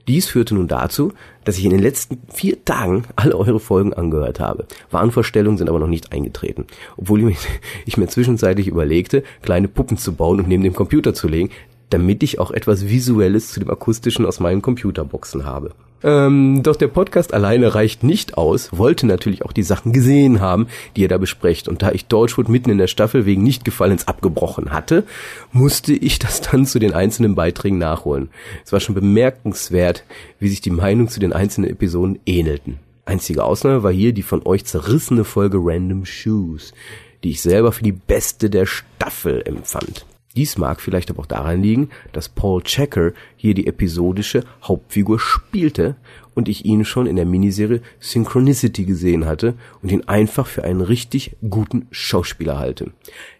Dies führte nun dazu, dass ich in den letzten vier Tagen alle eure Folgen angehört habe. Wahnvorstellungen sind aber noch nicht eingetreten. Obwohl ich mir, ich mir zwischenzeitlich überlegte, kleine Puppen zu bauen und neben dem Computer zu legen, damit ich auch etwas Visuelles zu dem Akustischen aus meinen Computerboxen habe. Ähm, doch der Podcast alleine reicht nicht aus, wollte natürlich auch die Sachen gesehen haben, die ihr da besprecht. Und da ich Torchwood mitten in der Staffel wegen Nichtgefallens abgebrochen hatte, musste ich das dann zu den einzelnen Beiträgen nachholen. Es war schon bemerkenswert, wie sich die Meinungen zu den einzelnen Episoden ähnelten. Einzige Ausnahme war hier die von euch zerrissene Folge Random Shoes, die ich selber für die beste der Staffel empfand. Dies mag vielleicht aber auch daran liegen, dass Paul Checker hier die episodische Hauptfigur spielte und ich ihn schon in der Miniserie Synchronicity gesehen hatte und ihn einfach für einen richtig guten Schauspieler halte.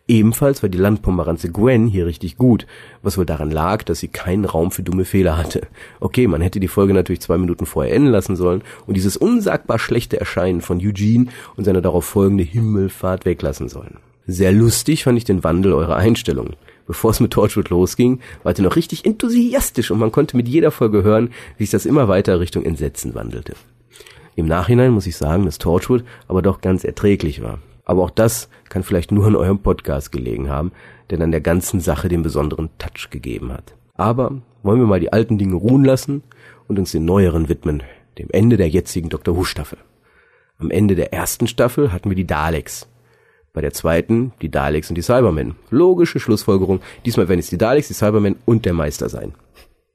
Ebenfalls war die Landpomeranze Gwen hier richtig gut, was wohl daran lag, dass sie keinen Raum für dumme Fehler hatte. Okay, man hätte die Folge natürlich zwei Minuten vorher enden lassen sollen und dieses unsagbar schlechte Erscheinen von Eugene und seine darauf folgende Himmelfahrt weglassen sollen. Sehr lustig fand ich den Wandel eurer Einstellung. Bevor es mit Torchwood losging, wart ihr noch richtig enthusiastisch und man konnte mit jeder Folge hören, wie sich das immer weiter Richtung Entsetzen wandelte. Im Nachhinein muss ich sagen, dass Torchwood aber doch ganz erträglich war. Aber auch das kann vielleicht nur an eurem Podcast gelegen haben, der dann der ganzen Sache den besonderen Touch gegeben hat. Aber wollen wir mal die alten Dinge ruhen lassen und uns den neueren widmen, dem Ende der jetzigen Dr. Who Staffel. Am Ende der ersten Staffel hatten wir die Daleks. Bei der zweiten die Daleks und die Cybermen. Logische Schlussfolgerung. Diesmal werden es die Daleks, die Cybermen und der Meister sein.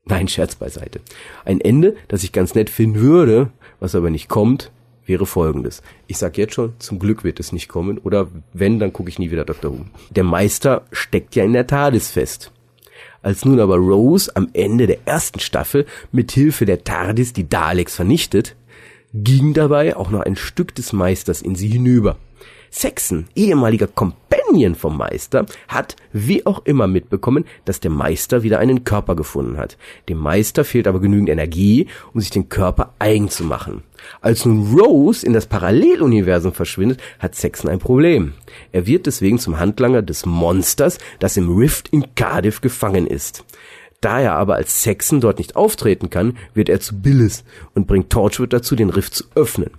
Nein, Scherz beiseite. Ein Ende, das ich ganz nett finden würde, was aber nicht kommt, wäre folgendes. Ich sag jetzt schon, zum Glück wird es nicht kommen, oder wenn, dann gucke ich nie wieder Dr. Who. Der Meister steckt ja in der TARDIS fest. Als nun aber Rose am Ende der ersten Staffel mit Hilfe der TARDIS die Daleks vernichtet, ging dabei auch noch ein Stück des Meisters in sie hinüber. Saxon, ehemaliger Companion vom Meister, hat wie auch immer mitbekommen, dass der Meister wieder einen Körper gefunden hat. Dem Meister fehlt aber genügend Energie, um sich den Körper eigen zu machen. Als nun Rose in das Paralleluniversum verschwindet, hat Saxon ein Problem. Er wird deswegen zum Handlanger des Monsters, das im Rift in Cardiff gefangen ist. Da er aber als Saxon dort nicht auftreten kann, wird er zu Billis und bringt Torchwood dazu, den Rift zu öffnen.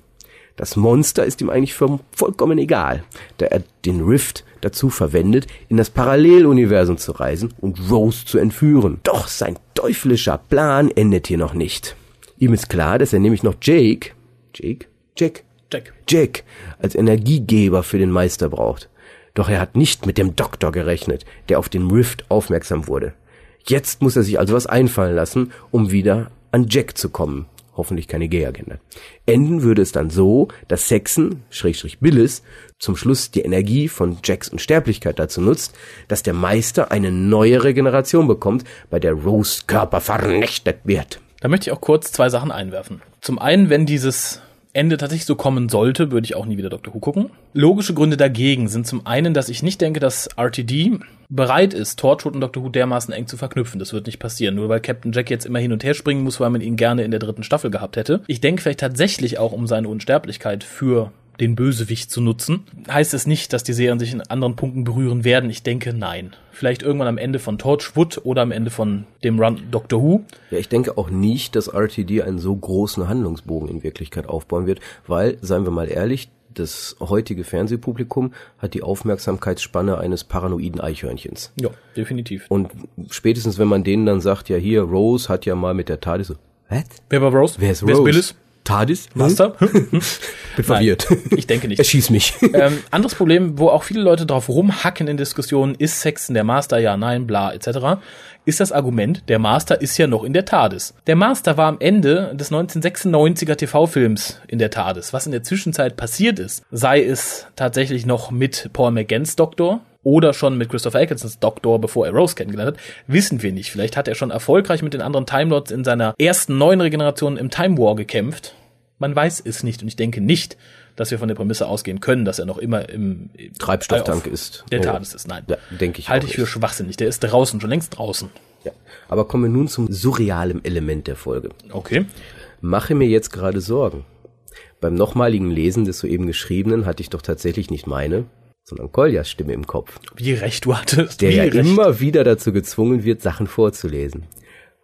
Das Monster ist ihm eigentlich voll- vollkommen egal, da er den Rift dazu verwendet, in das Paralleluniversum zu reisen und Rose zu entführen. Doch sein teuflischer Plan endet hier noch nicht. Ihm ist klar, dass er nämlich noch Jake, Jake, Jack,
Jack.
Jack als Energiegeber für den Meister braucht. Doch er hat nicht mit dem Doktor gerechnet, der auf den Rift aufmerksam wurde. Jetzt muss er sich also was einfallen lassen, um wieder an Jack zu kommen. Hoffentlich keine Gay-Agenda. Enden würde es dann so, dass Saxon, Schrägstrich Billis, zum Schluss die Energie von Jacks Unsterblichkeit dazu nutzt, dass der Meister eine neue Regeneration bekommt, bei der Rose Körper vernichtet wird.
Da möchte ich auch kurz zwei Sachen einwerfen. Zum einen, wenn dieses Ende tatsächlich so kommen sollte, würde ich auch nie wieder Doctor Who gucken. Logische Gründe dagegen sind zum einen, dass ich nicht denke, dass RTD bereit ist, Torchwood und Doctor Who dermaßen eng zu verknüpfen. Das wird nicht passieren, nur weil Captain Jack jetzt immer hin und her springen muss, weil man ihn gerne in der dritten Staffel gehabt hätte. Ich denke vielleicht tatsächlich auch um seine Unsterblichkeit für den Bösewicht zu nutzen. Heißt es nicht, dass die Serien sich in anderen Punkten berühren werden? Ich denke, nein. Vielleicht irgendwann am Ende von Torchwood oder am Ende von dem Run Doctor Who.
Ja, ich denke auch nicht, dass RTD einen so großen Handlungsbogen in Wirklichkeit aufbauen wird, weil, seien wir mal ehrlich, das heutige Fernsehpublikum hat die Aufmerksamkeitsspanne eines paranoiden Eichhörnchens.
Ja, definitiv.
Und spätestens, wenn man denen dann sagt, ja hier, Rose hat ja mal mit der TARDIS so, was?
Wer war Rose?
Wer ist
Wer ist
Rose? TARDIS?
Master?
Bin verwirrt.
Ich denke nicht.
Erschieß mich.
ähm, anderes Problem, wo auch viele Leute drauf rumhacken in Diskussionen, ist Sexton der Master, ja, nein, bla, etc., ist das Argument, der Master ist ja noch in der TARDIS. Der Master war am Ende des 1996er TV-Films in der TARDIS. Was in der Zwischenzeit passiert ist, sei es tatsächlich noch mit Paul McGanns Doktor, oder schon mit Christopher Ecclestons Doktor, bevor er Rose kennengelernt hat, wissen wir nicht. Vielleicht hat er schon erfolgreich mit den anderen Time Lords in seiner ersten neuen Regeneration im Time War gekämpft. Man weiß es nicht und ich denke nicht, dass wir von der Prämisse ausgehen können, dass er noch immer im
Treibstofftank ist.
Der. TARDIS ist, nein.
Ja, denke ich
Halte ich für
nicht.
schwachsinnig. Der ist draußen, schon längst draußen.
Ja. Aber kommen wir nun zum surrealen Element der Folge.
Okay.
Mache mir jetzt gerade Sorgen. Beim nochmaligen Lesen des soeben geschriebenen hatte ich doch tatsächlich nicht meine, sondern Koljas Stimme im Kopf,
Wie recht du hattest.
der
Wie
ja
recht.
immer wieder dazu gezwungen wird, Sachen vorzulesen.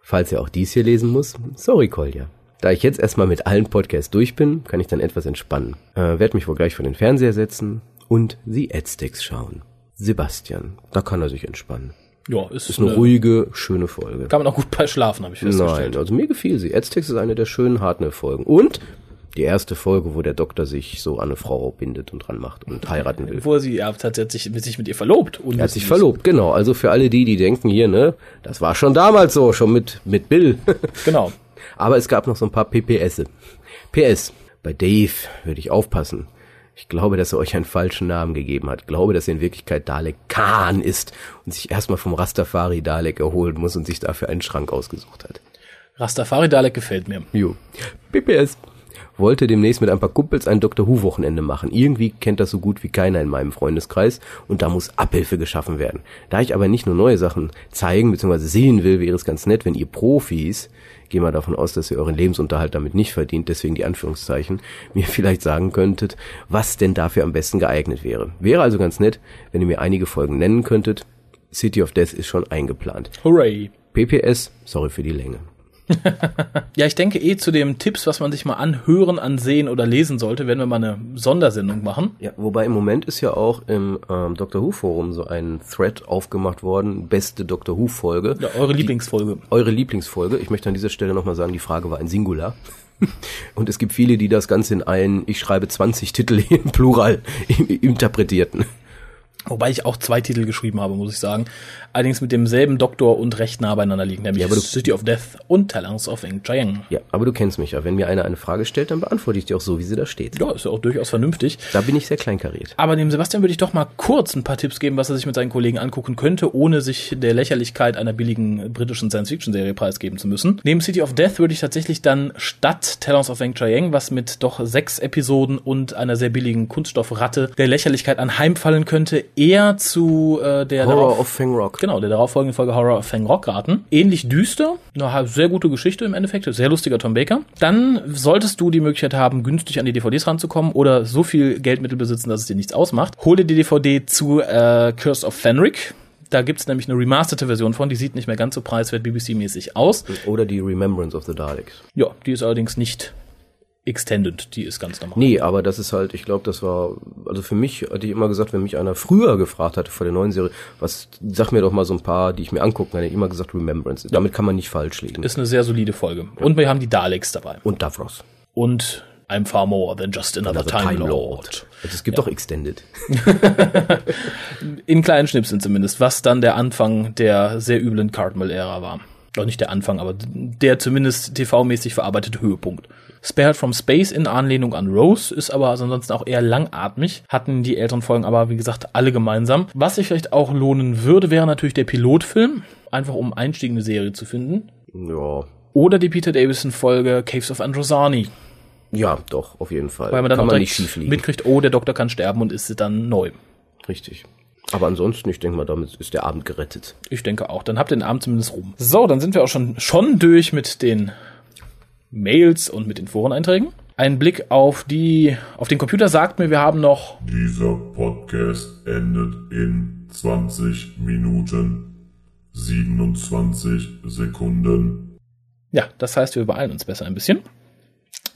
Falls er auch dies hier lesen muss, sorry Kolja. Da ich jetzt erstmal mit allen Podcasts durch bin, kann ich dann etwas entspannen. Äh, werd mich wohl gleich vor den Fernseher setzen und The Aztecs schauen. Sebastian, da kann er sich entspannen.
Ja, ist,
Ist eine
eine,
ruhige, schöne Folge.
kann man auch gut bei schlafen, habe ich festgestellt.
Nein, also mir gefiel sie. Aztecs ist eine der schönen Hartnell-Folgen. Und die erste Folge, wo der Doktor sich so an eine Frau bindet und dran macht und heiraten will.
Wo er sie ja tatsächlich mit sich mit ihr verlobt.
Er hat sich verlobt, genau. Also für alle die, die denken hier, ne, das war schon damals so, schon mit, mit Bill.
Genau.
Aber es gab noch so ein paar PPS. PS. Bei Dave würde ich aufpassen. Ich glaube, dass er euch einen falschen Namen gegeben hat. Ich glaube, dass er in Wirklichkeit Dalek Khan ist und sich erstmal vom Rastafari Dalek erholen muss und sich dafür einen Schrank ausgesucht hat.
Rastafari Dalek gefällt mir.
Jo. PPS. Wollte demnächst mit ein paar Kumpels ein Dr. Who Wochenende machen. Irgendwie kennt das so gut wie keiner in meinem Freundeskreis und da muss Abhilfe geschaffen werden. Da ich aber nicht nur neue Sachen zeigen bzw. sehen will, wäre es ganz nett, wenn ihr Profis, gehen wir davon aus, dass ihr euren Lebensunterhalt damit nicht verdient, deswegen die Anführungszeichen, mir vielleicht sagen könntet, was denn dafür am besten geeignet wäre. Wäre also ganz nett, wenn ihr mir einige Folgen nennen könntet. City of Death ist schon eingeplant.
Hooray.
PPS, sorry für die Länge.
Ja, ich denke eh zu den Tipps, was man sich mal anhören, ansehen oder lesen sollte, werden wir mal eine Sondersendung machen.
Ja, wobei im Moment ist ja auch im ähm, Doctor Who Forum so ein Thread aufgemacht worden, beste Doctor Who Folge.
Ja, eure Lieblingsfolge.
Eure Lieblingsfolge. Ich möchte an dieser Stelle nochmal sagen, die Frage war ein Singular. Und es gibt viele, die das Ganze in einen, ich schreibe 20 Titel in Plural interpretierten.
Wobei ich auch zwei Titel geschrieben habe, muss ich sagen. Allerdings mit demselben Doktor und recht nah beieinander liegen, nämlich
Ja, aber du-
City of Death und Talents of Eng Chiang.
Ja, aber du kennst mich ja. Wenn mir einer eine Frage stellt, dann beantworte ich die auch so, wie sie da steht.
Ja, ist ja auch durchaus vernünftig.
Da bin ich sehr kleinkariert.
Aber dem Sebastian würde ich doch mal kurz ein paar Tipps geben, was er sich mit seinen Kollegen angucken könnte, ohne sich der Lächerlichkeit einer billigen britischen Science-Fiction-Serie preisgeben zu müssen. Neben City of Death würde ich tatsächlich dann statt Talents of Wang Chiang, was mit doch sechs Episoden und einer sehr billigen Kunststoffratte der Lächerlichkeit anheimfallen könnte, eher zu äh, der
Horror
darauf-
of Fang Rock.
Genau, der darauffolgenden Folge Horror of Fang Rock raten. Ähnlich düster, eine sehr gute Geschichte im Endeffekt, sehr lustiger Tom Baker. Dann solltest du die Möglichkeit haben, günstig an die DVDs ranzukommen oder so viel Geldmittel besitzen, dass es dir nichts ausmacht. Hol dir die DVD zu äh, Curse of Fenric. Da gibt's nämlich eine remasterte Version von, die sieht nicht mehr ganz so preiswert BBC-mäßig aus.
Oder die Remembrance of the Daleks.
Ja, die ist allerdings nicht extended, die ist ganz normal.
Nee, aber das ist halt, ich glaube, das war, also für mich hatte ich immer gesagt, wenn mich einer früher gefragt hatte vor der neuen Serie, was, sag mir doch mal so ein paar, die ich mir angucken hätte ich immer gesagt Remembrance. Damit kann man nicht falsch liegen.
Ist eine sehr solide Folge. Und wir haben die Daleks dabei.
Und Davros.
Und I'm far more than just another,
Also
Time, Lord.
Also es gibt doch Extended.
In kleinen Schnipseln zumindest, was dann der Anfang der sehr üblen Cardinal-Ära war. Doch nicht der Anfang, aber der zumindest TV-mäßig verarbeitete Höhepunkt. Spared from Space in Anlehnung an Rose ist aber ansonsten auch eher langatmig, hatten die älteren Folgen aber, wie gesagt, alle gemeinsam. Was sich vielleicht auch lohnen würde, wäre natürlich der Pilotfilm, einfach um Einstieg in eine Serie zu finden.
Ja.
Oder die Peter Davison-Folge Caves of Androsani,
Ja, doch, auf jeden Fall.
weil man dann
kann
auch
man nicht schief liegen.
mitkriegt, oh, der Doktor kann sterben und ist dann neu.
Richtig. Aber ansonsten, ich denke mal, damit ist der Abend gerettet.
Ich denke auch. Dann habt ihr den Abend zumindest rum. So, dann sind wir auch schon, schon durch mit den Mails und mit den Foreneinträgen. Ein Blick auf die, auf den Computer sagt mir, wir haben noch,
Dieser Podcast endet in 20 Minuten 27 Sekunden.
ja, das heißt, wir beeilen uns besser ein bisschen.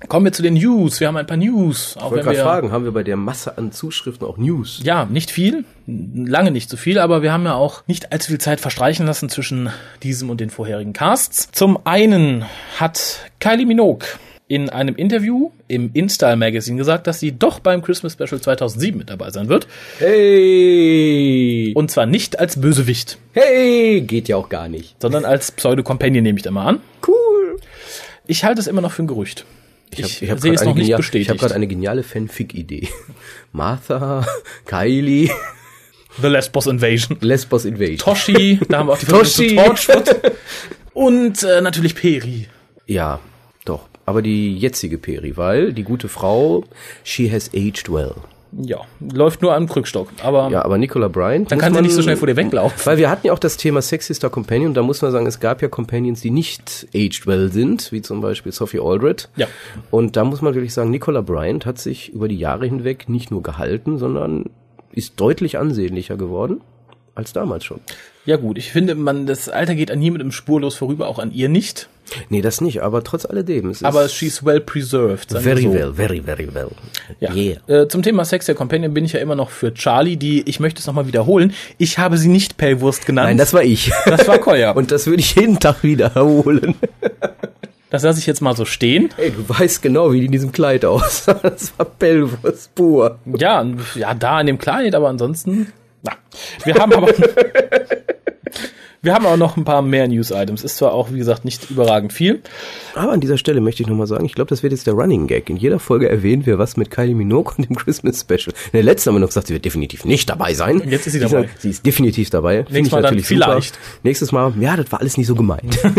Kommen wir zu den News. Wir haben ein paar News. Auch
Ich wollte gerade fragen, haben wir bei der Masse an Zuschriften auch News?
Ja, nicht viel, lange nicht so viel, aber wir haben ja auch nicht allzu viel Zeit verstreichen lassen zwischen diesem und den vorherigen Casts. Zum einen hat Kylie Minogue in einem Interview im InStyle Magazine gesagt, dass sie doch beim Christmas Special 2007 mit dabei sein wird.
Hey!
Und zwar nicht als Bösewicht,
hey! Geht ja auch gar nicht.
sondern als Pseudo-Companion nehme ich da mal an.
Cool!
Ich halte es immer noch für ein Gerücht. Ich,
hab- hab
sehe
grad
es noch
eine
nicht bestätigt.
Ich habe gerade eine geniale Fanfic-Idee. Martha, Kylie,
The Lesbos Invasion.
Lesbos Invasion.
Toshi, da haben wir auch die
Toshi.
Torchwood. Und äh, natürlich Peri.
Ja, doch. Aber die jetzige Peri, weil die gute Frau, she has aged well.
Ja, läuft nur am Krückstock. Aber
Ja, aber Nicola Bryant.
dann kann sie
man-
nicht so schnell vor dir weglaufen.
Weil wir hatten ja auch das Thema Sexy Star Companion, da muss man sagen, es gab ja Companions, die nicht aged well sind, wie zum Beispiel Sophie Aldred.
Ja.
Und da muss man wirklich sagen, Nicola Bryant hat sich über die Jahre hinweg nicht nur gehalten, sondern ist deutlich ansehnlicher geworden als damals schon.
Ja gut, ich finde, man das Alter geht an niemandem spurlos vorüber, auch an ihr nicht.
Nee, das nicht, aber trotz alledem. Es
Aber
ist
she's well preserved.
very
so.
well, very, very well.
Ja.
Yeah.
Äh, zum Thema Sex der Companion bin ich ja immer noch für Charlie, die, ich möchte es nochmal wiederholen, ich habe sie nicht Pellwurst genannt.
Nein, das war ich.
das war Koya. Und
das würde ich jeden Tag wiederholen.
das lasse ich jetzt mal so stehen.
Ey, du weißt genau, wie die in diesem Kleid aussah. Das war Bellwurst pur.
Ja, ja, da in dem Kleid, aber ansonsten, na. Wir haben aber, wir haben auch noch ein paar mehr News-Items. Ist zwar auch, wie gesagt, nicht überragend viel.
Aber an dieser Stelle möchte ich nochmal sagen, ich glaube, das wird jetzt der Running Gag. In jeder Folge erwähnen wir was mit Kylie Minogue und dem Christmas Special. In der letzten haben wir noch gesagt, sie wird definitiv nicht dabei sein.
Jetzt ist sie dabei.
Sie ist definitiv dabei.
Nächstes
ich
Mal dann
natürlich
vielleicht.
Super. Nächstes Mal, ja, das war alles nicht so gemeint.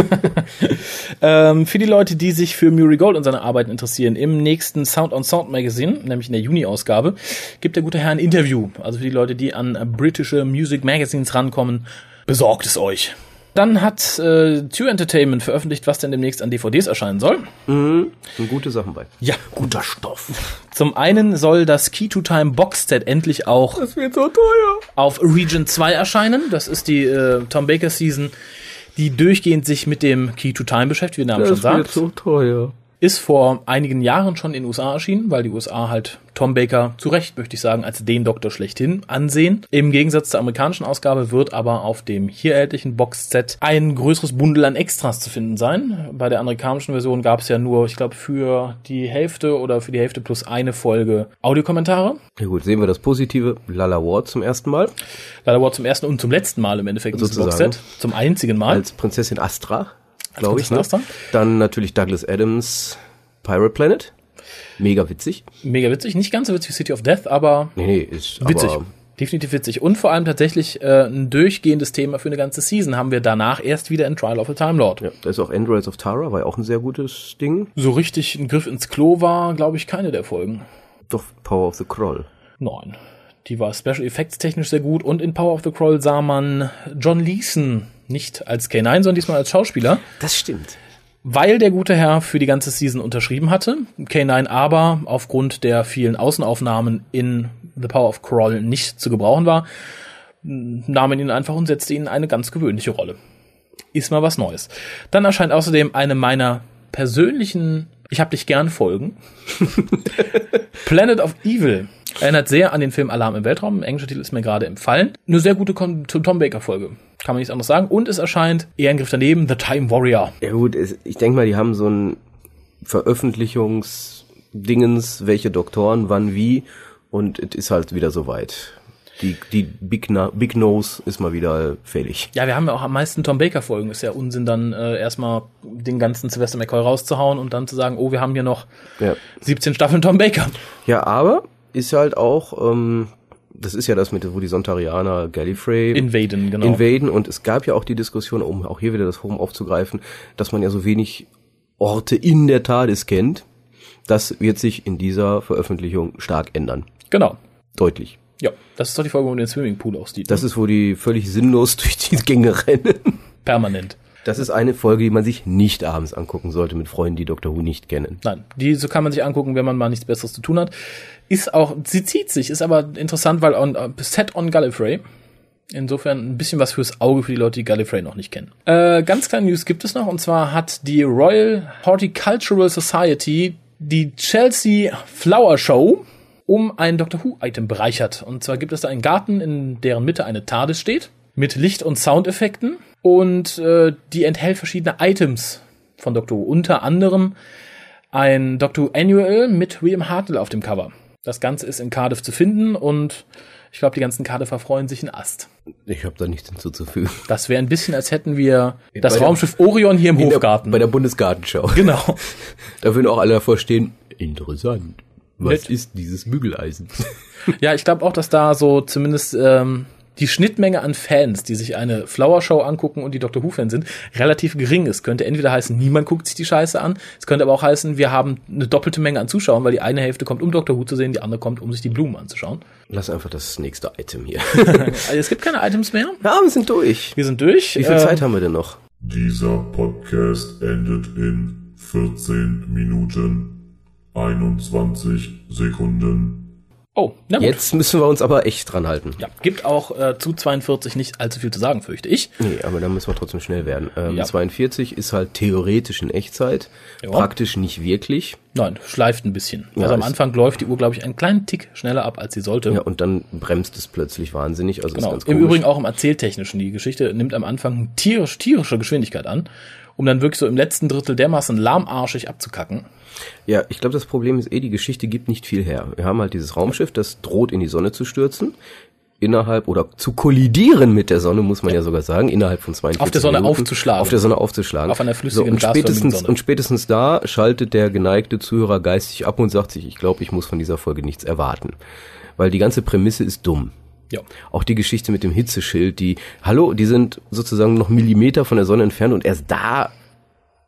Ähm, für die Leute, die sich für Murray Gold und seine Arbeiten interessieren, im nächsten Sound on Sound Magazine, nämlich in der Juni-Ausgabe, gibt der gute Herr ein Interview. Also für die Leute, die an britische Music Magazines rankommen, besorgt es euch. Dann hat äh, Two Entertainment veröffentlicht, was denn demnächst an DVDs erscheinen soll.
Sind gute Sachen bei.
Ja, guter Stoff. Zum einen soll das Key to Time Box Set endlich auch
Das wird so teuer.
auf Region 2 erscheinen. Das ist die äh, Tom Baker Season, die durchgehend sich mit dem Key to Time beschäftigt, wie der Name schon
Das wird
sagt.
so teuer.
Ist vor einigen Jahren schon in den USA erschienen, weil die USA halt Tom Baker zu Recht, möchte ich sagen, als den Doktor schlechthin ansehen. Im Gegensatz zur amerikanischen Ausgabe wird aber auf dem hier erhältlichen Boxset ein größeres Bundel an Extras zu finden sein. Bei der amerikanischen Version gab es ja nur, ich glaube, für die Hälfte oder für die Hälfte plus eine Folge Audiokommentare.
Ja gut, sehen wir das Positive. Lala Ward zum ersten Mal
Leider war zum ersten und zum letzten Mal im Endeffekt diesem
Sozusagen.
Boxset. Zum einzigen Mal.
als Prinzessin Astra, glaube ich. Ne? Dann natürlich Douglas Adams, Pirate Planet. Mega witzig.
Mega witzig. Nicht ganz so witzig wie City of Death, aber
Nee, nee, ist
Witzig.
aber
Definitiv witzig. Und vor allem tatsächlich äh, ein durchgehendes Thema für eine ganze Season haben wir danach erst wieder in Trial of a Time Lord.
Ja, da ist auch Androids of Tara, war ja auch ein sehr gutes Ding.
So richtig ein Griff ins Klo war, glaube ich, keine der Folgen.
Doch, Power of the Kroll.
Nein. Die war Special Effects technisch sehr gut und in Power of the Crawl sah man John Leeson nicht als K9, sondern diesmal als Schauspieler,
Das stimmt.
weil der gute Herr für die ganze Season unterschrieben hatte. K9 aber aufgrund der vielen Außenaufnahmen in The Power of Crawl nicht zu gebrauchen war, nahm man ihn einfach und setzte ihn in eine ganz gewöhnliche Rolle. Ist mal was Neues. Dann erscheint außerdem eine meiner persönlichen Ich hab dich gern Folgen. Planet of Evil erinnert sehr an den Film Alarm im Weltraum. Englischer Titel ist mir gerade empfallen. Eine sehr gute Tom Baker Folge. Kann man nichts anderes sagen. Und es erscheint eher ein Griff daneben, The Time Warrior.
Ja gut, ich denke mal, die haben so ein Veröffentlichungsdingens, welche Doktoren, wann, wie und es ist halt wieder soweit. Die, die Big, Na Big Nose ist mal wieder fällig.
Ja, wir haben ja auch am meisten Tom Baker Folgen. Ist ja Unsinn, dann äh, erstmal den ganzen Sylvester McCoy rauszuhauen und dann zu sagen, oh, wir haben hier noch
Ja.
17 Staffeln Tom Baker.
Ja, aber ist halt auch, ähm, das ist ja das mit, wo die Sontarianer Gallifrey
Invaden, genau.
invaden und es gab ja auch die Diskussion, um auch hier wieder das Home aufzugreifen, dass man ja so wenig Orte in der TARDIS kennt. Das wird sich in dieser Veröffentlichung stark ändern.
Genau.
Deutlich.
Ja, das ist doch die Folge, wo man den Swimmingpool aussieht.
Das ist, wo die völlig sinnlos durch die Gänge rennen.
permanent.
Das ist eine Folge, die man sich nicht abends angucken sollte mit Freunden, die Dr. Who nicht kennen.
Nein, die so kann man sich angucken, wenn man mal nichts Besseres zu tun hat. Ist auch, sie zieht sich, ist aber interessant, weil on, uh, set on Gallifrey. Insofern ein bisschen was fürs Auge für die Leute, die Gallifrey noch nicht kennen. Äh, ganz kleine News gibt es noch, und zwar hat die Royal Horticultural Society die Chelsea Flower Show um ein Doctor Who-Item bereichert. Und zwar gibt es da einen Garten, in deren Mitte eine TARDIS steht, mit Licht- und Soundeffekten. Und äh, die enthält verschiedene Items von Doctor Who. Unter anderem ein Doctor Who Annual mit William Hartnell auf dem Cover. Das Ganze ist in Cardiff zu finden und ich glaube, die ganzen Cardiffer freuen sich ein Ast.
Ich habe da nichts hinzuzufügen.
Das wäre ein bisschen, als hätten wir das bei Raumschiff der, Orion hier im Hofgarten.
Der, bei der Bundesgartenschau.
Genau.
da würden auch alle davor stehen, interessant. Was Nett. ist dieses Bügeleisen?
ja, ich glaube auch, dass da so zumindest ähm, die Schnittmenge an Fans, die sich eine Flower Show angucken und die Doctor Who-Fans sind, relativ gering ist. Könnte entweder heißen, niemand guckt sich die Scheiße an. Es könnte aber auch heißen, wir haben eine doppelte Menge an Zuschauern, weil die eine Hälfte kommt, um Doctor Who zu sehen, die andere kommt, um sich die Blumen anzuschauen.
Lass einfach das nächste Item hier.
also es gibt keine Items mehr.
Ja, wir sind durch.
Wir sind durch.
Wie viel ähm, Zeit haben wir denn noch?
Dieser Podcast endet in 14 Minuten 21 Sekunden.
Oh, na
gut. Jetzt müssen wir uns aber echt dran halten.
Ja, gibt auch äh, zu 42 nicht allzu viel zu sagen, fürchte ich.
Nee, aber da müssen wir trotzdem schnell werden. Ähm, ja. 42 ist halt theoretisch in Echtzeit, ja. praktisch nicht wirklich.
Nein, schleift ein bisschen. Ja, also am Anfang läuft die Uhr, glaube ich, einen kleinen Tick schneller ab, als sie sollte.
Ja, und dann bremst es plötzlich wahnsinnig. Also
genau. Im Übrigen auch im Erzähltechnischen. Die Geschichte nimmt am Anfang tierisch, tierische Geschwindigkeit an, um dann wirklich so im letzten Drittel dermaßen lahmarschig abzukacken.
Ja, ich glaube, das Problem ist eh, die Geschichte gibt nicht viel her. Wir haben halt dieses Raumschiff, das droht in die Sonne zu stürzen. Innerhalb oder zu kollidieren mit der Sonne, muss man ja, ja sogar sagen, innerhalb von 42
Auf der Sonne
Minuten,
aufzuschlagen.
Auf der Sonne aufzuschlagen.
Auf einer flüssigen so,
und spätestens, Sonne. Und spätestens da schaltet der geneigte Zuhörer geistig ab und sagt sich, ich glaube, ich muss von dieser Folge nichts erwarten. Weil die ganze Prämisse ist dumm. Ja. Auch die Geschichte mit dem Hitzeschild, die, hallo, die sind sozusagen noch Millimeter von der Sonne entfernt und erst da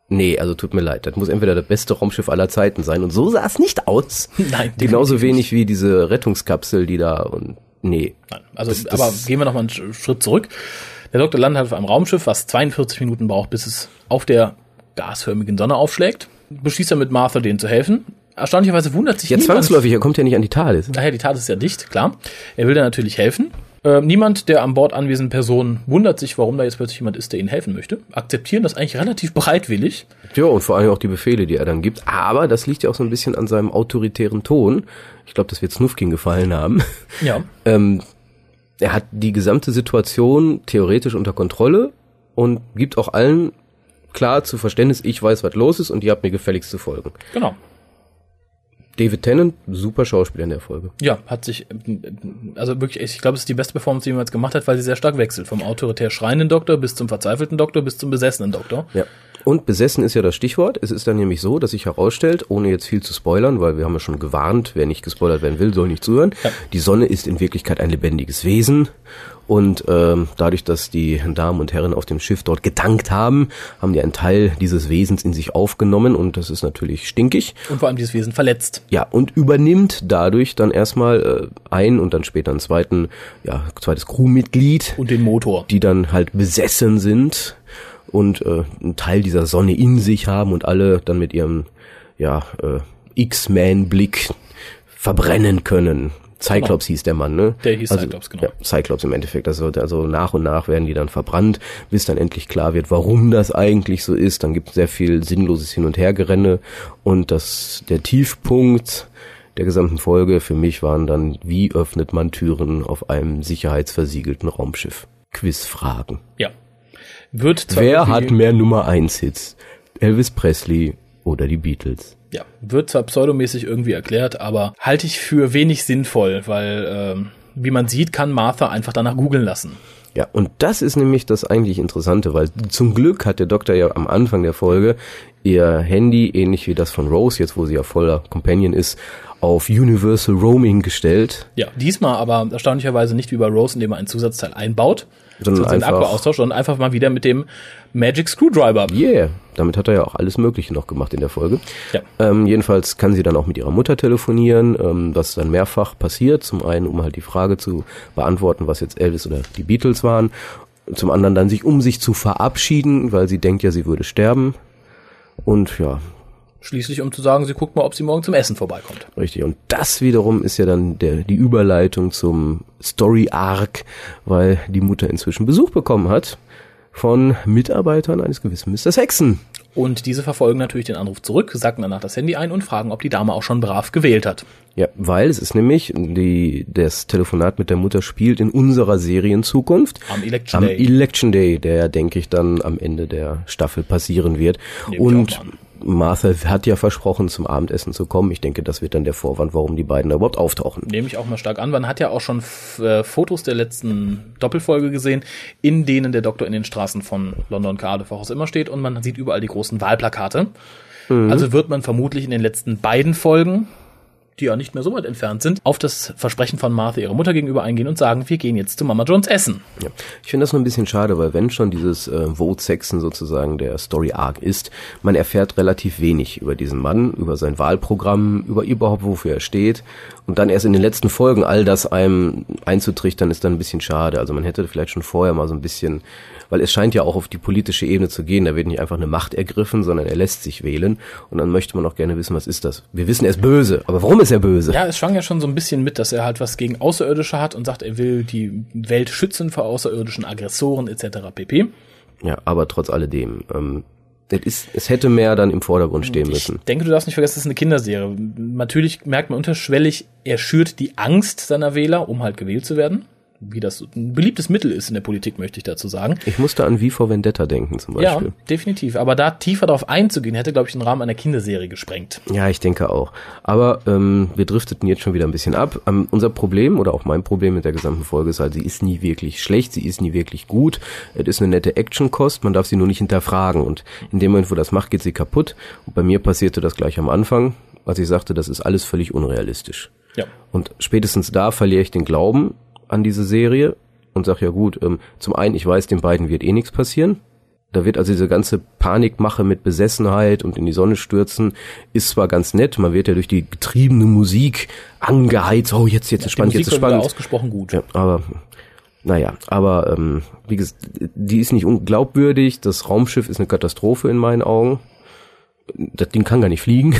Nee, also tut mir leid. Das muss entweder das beste Raumschiff aller Zeiten sein. Und so sah es nicht aus. Nein. Genauso wenig wie diese Rettungskapsel, die da und nee.
Nein. Also, das, das aber gehen wir noch mal einen Schritt zurück. Der Doktor landet auf einem Raumschiff, was 42 Minuten braucht, bis es auf der gasförmigen Sonne aufschlägt. Beschließt er mit Martha, denen zu helfen. Erstaunlicherweise wundert sich
Ja, zwangsläufig, er kommt ja nicht an die TARDIS.
Daher, die TARDIS ist ja dicht, klar. Er will dann natürlich helfen. Äh, niemand der an Bord anwesenden Personen wundert sich, warum da jetzt plötzlich jemand ist, der ihnen helfen möchte. Akzeptieren das eigentlich relativ bereitwillig.
Ja, und vor allem auch die Befehle, die er dann gibt. Aber das liegt ja auch so ein bisschen an seinem autoritären Ton. Ich glaube, das wird Snufkin gefallen haben.
Ja.
ähm, er hat die gesamte Situation theoretisch unter Kontrolle und gibt auch allen klar zu Verständnis, ich weiß, was los ist und ihr habt mir gefälligst zu folgen.
Genau.
David Tennant, super Schauspieler in der Folge.
Ja, hat sich, also wirklich, ich glaube, es ist die beste Performance, die jemals gemacht hat, weil sie sehr stark wechselt. Vom autoritär schreienden Doktor bis zum verzweifelten Doktor bis zum besessenen Doktor.
Ja. Und besessen ist ja das Stichwort. Es ist dann nämlich so, dass sich herausstellt, ohne jetzt viel zu spoilern, weil wir haben ja schon gewarnt, wer nicht gespoilert werden will, soll nicht zuhören. Ja. Die Sonne ist in Wirklichkeit ein lebendiges Wesen und ähm, dadurch, dass die Damen und Herren auf dem Schiff dort getankt haben, haben die einen Teil dieses Wesens in sich aufgenommen und das ist natürlich stinkig.
Und vor allem dieses Wesen verletzt.
Ja, und übernimmt dadurch dann erstmal äh, ein und dann später einen zweiten, ja, zweites Crewmitglied.
Und den Motor.
Die dann halt besessen sind und äh, einen Teil dieser Sonne in sich haben und alle dann mit ihrem ja, äh, X-Man-Blick verbrennen können. Cyclops genau. hieß der Mann, ne?
Der hieß also, Cyclops, genau. Ja,
Cyclops im Endeffekt. Also, also nach und nach werden die dann verbrannt, bis dann endlich klar wird, warum das eigentlich so ist. Dann gibt es sehr viel sinnloses Hin- und Hergerenne und das der Tiefpunkt der gesamten Folge für mich waren dann, wie öffnet man Türen auf einem sicherheitsversiegelten Raumschiff? Quizfragen.
Ja.
Wird Wer hat mehr Nummer 1 Hits? Elvis Presley oder die Beatles?
Ja, wird zwar pseudomäßig irgendwie erklärt, aber halte ich für wenig sinnvoll, weil, ähm, wie man sieht, kann Martha einfach danach googeln lassen.
Ja, und das ist nämlich das eigentlich Interessante, weil zum Glück hat der Doktor ja am Anfang der Folge ihr Handy, ähnlich wie das von Rose, jetzt wo sie ja voller Companion ist, auf Universal Roaming gestellt.
Ja, diesmal aber erstaunlicherweise nicht wie bei Rose, indem er einen Zusatzteil einbaut,
sondern einfach
Akku austauscht, sondern einfach mal wieder mit dem Magic Screwdriver.
Yeah, damit hat er ja auch alles Mögliche noch gemacht in der Folge.
Ja.
Ähm, jedenfalls kann sie dann auch mit ihrer Mutter telefonieren, ähm, was dann mehrfach passiert. Zum einen, um halt die Frage zu beantworten, was jetzt Elvis oder die Beatles waren. zum anderen dann sich, um sich zu verabschieden, weil sie denkt ja, sie würde sterben. Und ja,
Schließlich, um zu sagen, sie guckt mal, ob sie morgen zum Essen vorbeikommt.
Richtig. Und das wiederum ist ja dann der, die Überleitung zum Story Arc, weil die Mutter inzwischen Besuch bekommen hat von Mitarbeitern eines gewissen Mr. Sexton.
Und diese verfolgen natürlich den Anruf zurück, sacken danach das Handy ein und fragen, ob die Dame auch schon brav gewählt hat.
Ja, weil es ist nämlich, die, das Telefonat mit der Mutter spielt in unserer Serienzukunft.
Am Election
am
Day.
Election Day, der, denke ich, dann am Ende der Staffel passieren wird.
Nehme ich
Und. Martha hat ja versprochen, zum Abendessen zu kommen. Ich denke, das wird dann der Vorwand, warum die beiden da überhaupt auftauchen.
Nehme ich auch mal stark an. Man hat ja auch schon äh, Fotos der letzten Doppelfolge gesehen, in denen der Doktor in den Straßen von London Cardiff auch immer steht und man sieht überall die großen Wahlplakate. Also wird man vermutlich in den letzten beiden Folgen, die ja nicht mehr so weit entfernt sind, auf das Versprechen von Martha ihrer Mutter gegenüber eingehen und sagen, wir gehen jetzt zu Mama Jones essen.
Ja. Ich finde das nur ein bisschen schade, weil wenn schon dieses äh, Vote Sexen sozusagen der Story Arc ist, man erfährt relativ wenig über diesen Mann, über sein Wahlprogramm, über überhaupt wofür er steht und dann erst in den letzten Folgen all das einem einzutrichtern ist dann ein bisschen schade. Also man hätte vielleicht schon vorher mal so ein bisschen, weil es scheint ja auch auf die politische Ebene zu gehen, da wird nicht einfach eine Macht ergriffen, sondern er lässt sich wählen und dann möchte man auch gerne wissen, was ist das? Wir wissen, er ist böse, aber warum ist er böse?
Ja, es schwang ja schon so ein bisschen mit, dass er halt was gegen Außerirdische hat und sagt, er will die Welt schützen vor außerirdischen Aggressoren etc. pp.
Ja, aber trotz alledem, ähm, es, ist, es hätte mehr dann im Vordergrund stehen müssen.
Ich denke, du darfst nicht vergessen, es ist eine Kinderserie. Natürlich merkt man unterschwellig, er schürt die Angst seiner Wähler, um halt gewählt zu werden. Wie das ein beliebtes Mittel ist in der Politik, möchte ich dazu sagen.
Ich musste an Wie vor Vendetta denken zum
Ja,
Beispiel.
definitiv. Aber da tiefer darauf einzugehen, hätte, glaube ich, den Rahmen einer Kinderserie gesprengt.
Ja, ich denke auch. Aber ähm, wir drifteten jetzt schon wieder ein bisschen ab. Ähm, unser Problem oder auch mein Problem mit der gesamten Folge ist halt, sie ist nie wirklich schlecht, sie ist nie wirklich gut. Es ist eine nette Action-Kost, man darf sie nur nicht hinterfragen. Und in dem Moment, wo das macht, geht sie kaputt. Und bei mir passierte das gleich am Anfang, als ich sagte, das ist alles völlig unrealistisch.
Ja.
Und spätestens da verliere ich den Glauben an diese Serie und sag ja gut, ähm, zum einen, ich weiß, den beiden wird eh nichts passieren. Da wird also diese ganze Panikmache mit Besessenheit und in die Sonne stürzen, ist zwar ganz nett, man wird ja durch die getriebene Musik angeheizt, oh jetzt, jetzt ist spannend, jetzt ist spannend.
ausgesprochen gut.
Ja, aber naja, aber ähm, wie gesagt, die ist nicht unglaubwürdig, das Raumschiff ist eine Katastrophe in meinen Augen. Das Ding kann gar nicht fliegen.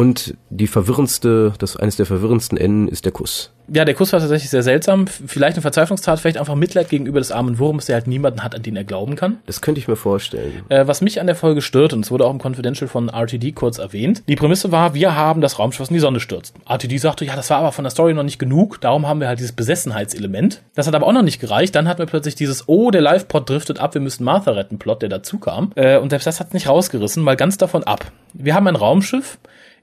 Und die verwirrendste, das eines der verwirrendsten Enden ist der Kuss.
Ja, der Kuss war tatsächlich sehr seltsam. Vielleicht eine Verzweiflungstat, vielleicht einfach Mitleid gegenüber des armen Wurms, der halt niemanden hat, an den er glauben kann.
Das könnte ich mir vorstellen.
Äh, was mich an der Folge stört, und es wurde auch im Confidential von RTD kurz erwähnt, die Prämisse war, wir haben das Raumschiff was in die Sonne stürzt. RTD sagte, ja, das war aber von der Story noch nicht genug, darum haben wir halt dieses Besessenheitselement. Das hat aber auch noch nicht gereicht. Dann hatten wir plötzlich dieses, oh, der Live-Pod driftet ab, wir müssen Martha retten, Plot, der dazu kam. Äh, und selbst das hat nicht rausgerissen, mal ganz davon ab. Wir haben ein Raumschiff,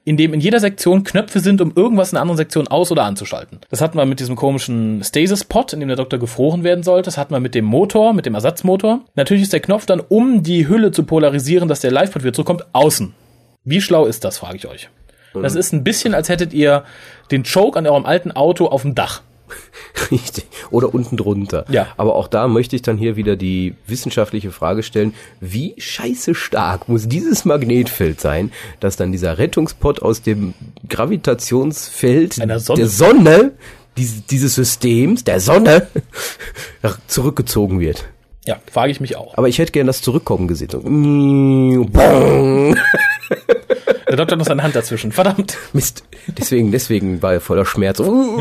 in dem in jeder Sektion Knöpfe sind, um irgendwas in der anderen Sektion aus- oder anzuschalten. Das hatten wir mit diesem komischen Stasis-Pod, in dem der Doktor gefroren werden sollte. Das hatten wir mit dem Motor, mit dem Ersatzmotor. Natürlich ist der Knopf dann, um die Hülle zu polarisieren, dass der Live-Pod wieder zurückkommt, außen. Wie schlau ist das, frage ich euch. Das ist ein bisschen, als hättet ihr den Choke an eurem alten Auto auf dem Dach.
Richtig. Oder unten drunter.
Ja.
Aber auch da möchte ich dann hier wieder die wissenschaftliche Frage stellen, wie scheiße stark muss dieses Magnetfeld sein, dass dann dieser Rettungspot aus dem Gravitationsfeld
Sonne.
der Sonne, dieses, dieses Systems, der Sonne, zurückgezogen wird.
Ja, frage ich mich auch.
Aber ich hätte gern das Zurückkommen gesehen. So,
Der Doktor hat noch seine Hand dazwischen. Verdammt.
Mist. Deswegen, deswegen war er voller Schmerz. Uh.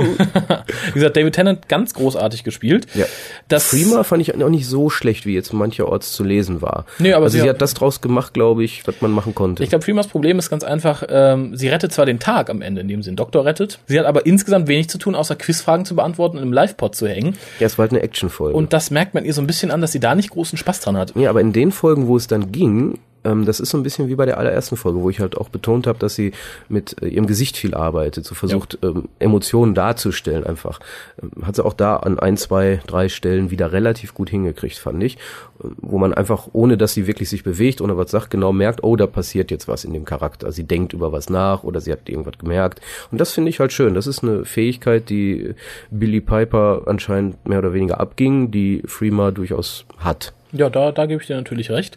Wie gesagt, David Tennant ganz großartig gespielt.
Ja.
Das
Freema fand ich auch nicht so schlecht, wie jetzt mancherorts zu lesen war.
Nee, aber
also
sie
sie,
hat-
hat das draus gemacht, glaube ich, was man machen konnte.
Ich glaube, Freemas Problem ist ganz einfach, ähm, sie rettet zwar den Tag am Ende, indem sie den Doktor rettet, sie hat aber insgesamt wenig zu tun, außer Quizfragen zu beantworten und im Live-Pod zu hängen.
ja, es war halt eine Actionfolge.
Und das merkt man ihr so ein bisschen an, dass sie da nicht großen Spaß dran hat.
ja, aber in den Folgen, wo es dann ging, ähm, das ist so ein bisschen wie bei der allerersten Folge, wo ich halt auch betont habe, dass sie mit äh, ihrem Gesicht viel arbeitet, so versucht, ähm, Emotionen darzustellen einfach. Ähm, hat sie auch da an ein, zwei, drei Stellen wieder relativ gut hingekriegt, fand ich. Ähm, Wo man einfach, ohne dass sie wirklich sich bewegt, ohne was sagt, genau merkt, oh, da passiert jetzt was in dem Charakter. Sie denkt über was nach oder sie hat irgendwas gemerkt. Und das finde ich halt schön. Das ist eine Fähigkeit, die Billy Piper anscheinend mehr oder weniger abging, die Freema durchaus hat.
Ja, da, da gebe ich dir natürlich recht.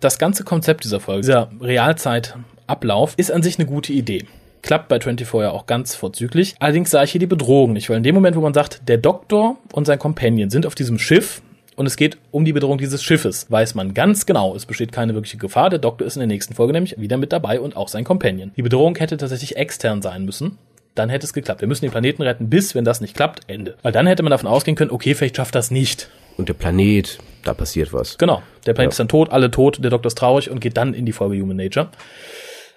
Das ganze Konzept dieser Folge, dieser Realzeitablauf, ist an sich eine gute Idee. Klappt bei 24 ja auch ganz vorzüglich. Allerdings sah ich hier die Bedrohung nicht, weil in dem Moment, wo man sagt, der Doktor und sein Companion sind auf diesem Schiff und es geht um die Bedrohung dieses Schiffes. Weiß man ganz genau, es besteht keine wirkliche Gefahr. Der Doktor ist in der nächsten Folge nämlich wieder mit dabei und auch sein Companion. Die Bedrohung hätte tatsächlich extern sein müssen. Dann hätte es geklappt. Wir müssen den Planeten retten, bis, wenn das nicht klappt, Ende. Weil dann hätte man davon ausgehen können, okay, vielleicht schafft das nicht.
Und der Planet, da passiert was.
Genau. Der Planet
Ja.
ist dann tot, alle tot, der Doktor ist traurig und geht dann in die Folge Human Nature.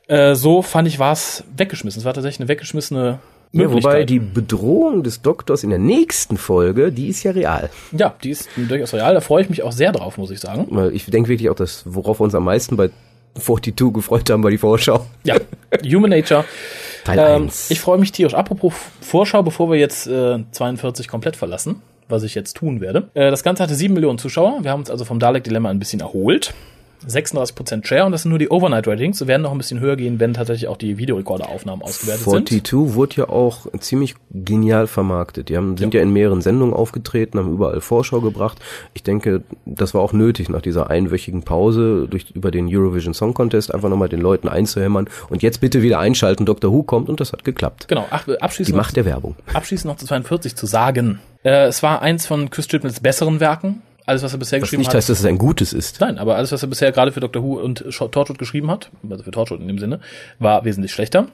Äh, so fand ich, war es weggeschmissen. Es war tatsächlich eine weggeschmissene
Ja, wobei die Bedrohung des Doktors in der nächsten Folge, die ist ja real.
ja, die ist durchaus real. Da freue ich mich auch sehr drauf, muss ich sagen.
Ich denke wirklich auch, dass worauf wir uns am meisten bei 42 gefreut haben, war die Vorschau.
Ja, Human Nature.
Teil
Ähm,
1.
ich freue mich tierisch. Apropos Vorschau, bevor wir jetzt äh, 42 komplett verlassen, was ich jetzt tun werde. Äh, das Ganze hatte 7 Millionen Zuschauer. Wir haben uns also vom Dalek-Dilemma ein bisschen erholt. 36% Share und das sind nur die Overnight-Ratings. Sie werden noch ein bisschen höher gehen, wenn tatsächlich auch die Videorekorderaufnahmen ausgewertet sind.
42 wurde ja auch ziemlich genial vermarktet. Die haben, sind ja. in mehreren Sendungen aufgetreten, haben überall Vorschau gebracht. Ich denke, das war auch nötig nach dieser einwöchigen Pause durch, über den Eurovision Song Contest einfach nochmal den Leuten einzuhämmern und jetzt bitte wieder einschalten, Dr. Who kommt und das hat geklappt.
Genau, ach,
Die
abschließend, noch,
Macht der Werbung.
abschließend noch zu 42 zu sagen. Äh, es war eins von Chris Chibnalls besseren Werken. Alles, was er bisher
Was
geschrieben
nicht
hat.
heißt, dass es ein gutes ist.
Nein, aber alles, was er bisher gerade für Dr. Who und Torchwood geschrieben hat, also für Torchwood in dem Sinne, war wesentlich schlechter.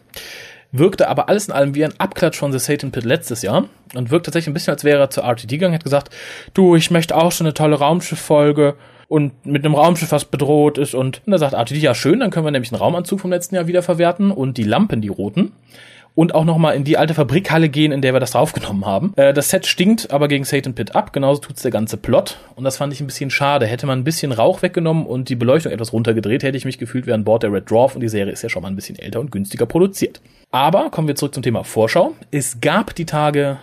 Wirkte aber alles in allem wie ein Abklatsch von The Satan Pit letztes Jahr und wirkt tatsächlich ein bisschen, als wäre er zur RTD gegangen, hat gesagt, du, ich möchte auch so eine tolle Raumschiff-Folge und mit einem Raumschiff, was bedroht ist und, und da sagt RTD, ja schön, dann können wir nämlich einen Raumanzug vom letzten Jahr wieder verwerten und die Lampen, die roten und auch nochmal in die alte Fabrikhalle gehen, in der wir das draufgenommen haben. Äh, das Set stinkt aber gegen Satan Pit ab, genauso tut's der ganze Plot. Und das fand ich ein bisschen schade. Hätte man ein bisschen Rauch weggenommen und die Beleuchtung etwas runtergedreht, hätte ich mich gefühlt wie an Bord der Red Dwarf und die Serie ist ja schon mal ein bisschen älter und günstiger produziert. Aber kommen wir zurück zum Thema Vorschau. Es gab die Tage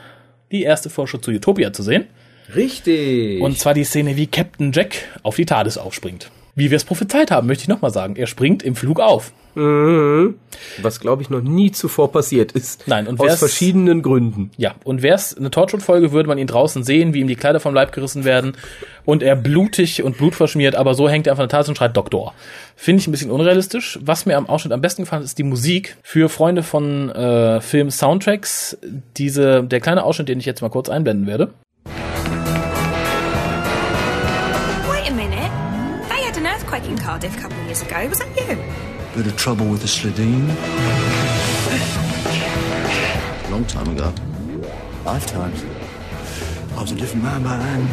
die erste Vorschau zu Utopia zu sehen.
Richtig.
Und zwar die Szene, wie Captain Jack auf die TARDIS aufspringt. Wie wir es prophezeit haben, möchte ich nochmal sagen. Er springt im Flug auf.
Mhm. Was, glaube ich, noch nie zuvor passiert ist.
Nein, und
Aus verschiedenen Gründen.
Ja, und wär's eine Torchwood-Folge, würde man ihn draußen sehen, wie ihm die Kleider vom Leib gerissen werden und er blutig und blutverschmiert, aber so hängt er einfach an der Tat und schreit Doktor. Finde ich ein bisschen unrealistisch. Was mir am Ausschnitt am besten gefallen hat, ist die Musik. Für Freunde von äh, Film-Soundtracks, diese, der kleine Ausschnitt, den ich jetzt mal kurz einblenden werde.
In Cardiff a couple of years ago. Was that you?
Bit of trouble with the Slidine. Long time ago. Lifetimes. I was a different man by then.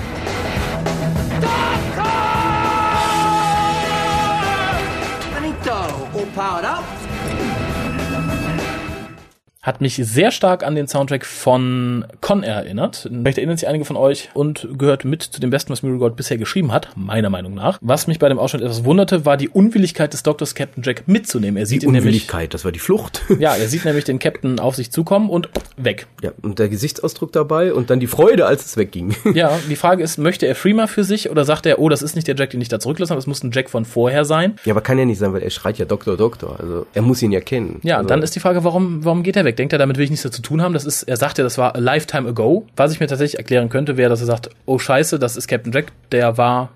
Benito, all powered up.
Hat mich sehr stark an den Soundtrack von Con Air erinnert. Vielleicht erinnern sich einige von euch und gehört mit zu dem Besten, was Muriel Gold bisher geschrieben hat, meiner Meinung nach. Was mich bei dem Ausschnitt etwas wunderte, war die Unwilligkeit des Doktors Captain Jack mitzunehmen. Er sieht
Die
ihn nämlich,
Unwilligkeit, das war die Flucht.
ja, er sieht nämlich den Captain auf sich zukommen und weg.
ja, und der Gesichtsausdruck dabei und dann die Freude, als es wegging.
Ja, die Frage ist, möchte er Freema für sich oder sagt er, oh, das ist nicht der Jack, den ich da zurücklassen habe, es muss ein Jack von vorher sein?
Ja, aber kann ja nicht sein, weil er schreit ja Doktor, Doktor. Also er muss ihn ja kennen.
Ja,
also,
dann ist die Frage, warum, warum geht er weg? Denkt er, damit will ich nichts zu tun haben? Das ist, er sagt ja, das war a lifetime ago. Was ich mir tatsächlich erklären könnte, wäre, dass er sagt, oh scheiße, das ist Captain Jack, der war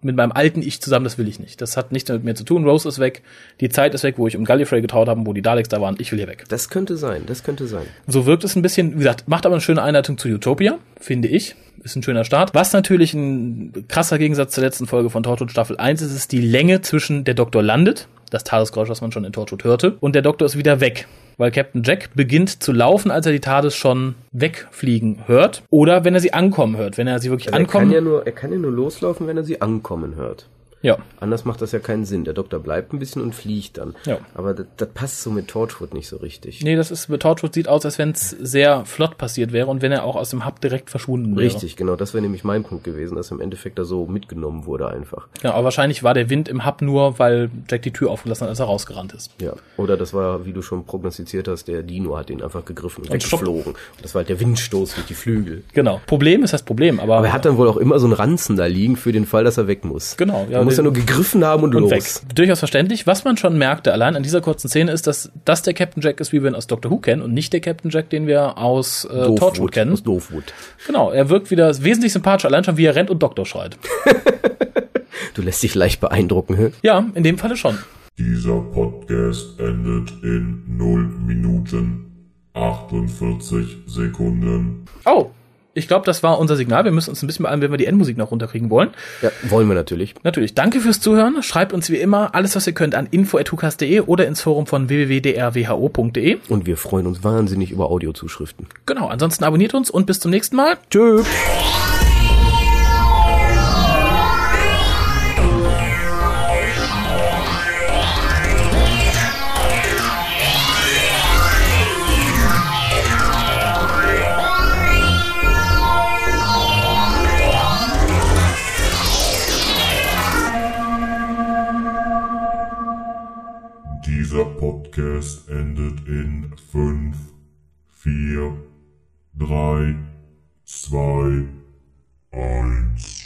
mit meinem alten Ich zusammen, das will ich nicht. Das hat nichts mehr mit mir zu tun. Rose ist weg, die Zeit ist weg, wo ich um Gallifrey getraut habe, wo die Daleks da waren. Ich will hier weg.
Das könnte sein, das könnte sein.
So wirkt es ein bisschen, wie gesagt, macht aber eine schöne Einleitung zu Utopia, finde ich. Ist ein schöner Start. Was natürlich ein krasser Gegensatz zur letzten Folge von Torchwood Staffel 1 ist, ist die Länge zwischen der Doktor landet, das Tagesgeräusch, was man schon in Torchwood hörte, und der Doktor ist wieder weg. Weil Captain Jack beginnt zu laufen, als er die TARDIS schon wegfliegen hört. Oder wenn er sie ankommen hört. Wenn er sie wirklich
Also er,
ankommen.
kann ja nur, er kann ja nur loslaufen, wenn er sie ankommen hört.
Ja.
Anders macht das ja keinen Sinn. Der Doktor bleibt ein bisschen und fliegt dann.
Ja.
Aber das, das passt so mit Torchwood nicht so richtig.
Nee, das ist, bei Torchwood sieht aus, als wenn es sehr flott passiert wäre und wenn er auch aus dem Hub direkt verschwunden wäre.
Richtig, genau. Das wäre nämlich mein Punkt gewesen, dass im Endeffekt da so mitgenommen wurde einfach.
Ja, aber wahrscheinlich war der Wind im Hub nur, weil Jack die Tür aufgelassen hat, als er rausgerannt ist.
Ja. Oder das war, wie du schon prognostiziert hast, der Dino hat ihn einfach gegriffen und
Und
weggeflogen. Und das war halt der Windstoß durch die Flügel.
Genau. Problem ist das Problem, aber,
Aber er hat dann wohl auch immer so einen Ranzen da liegen für den Fall, dass er weg muss.
Genau, ja,
muss ja nur gegriffen haben und,
und
los.
weg. Durchaus verständlich. Was man schon merkte, allein an dieser kurzen Szene, ist, dass das der Captain Jack ist, wie wir ihn aus Doctor Who kennen und nicht der Captain Jack, den wir aus äh, Torchwood
Doofwood,
kennen.
aus Doofwood.
Genau, er wirkt wieder wesentlich sympathisch, allein schon wie er rennt und Doktor schreit.
Du lässt dich leicht beeindrucken, hä?
Ja, in dem Falle schon.
Dieser Podcast endet in 0 Minuten 48 Sekunden.
Oh, Ich glaube, das war unser Signal. Wir müssen uns ein bisschen beeilen, wenn wir die Endmusik noch runterkriegen wollen.
Ja, wollen wir natürlich.
Natürlich. Danke fürs Zuhören. Schreibt uns wie immer alles, was ihr könnt, an info.hukas.de oder ins Forum von www.drwho.de.
Und wir freuen uns wahnsinnig über Audiozuschriften.
Genau. Ansonsten abonniert uns und bis zum nächsten Mal.
Tschüss.
Endet in 5, 4, 3, 2, 1.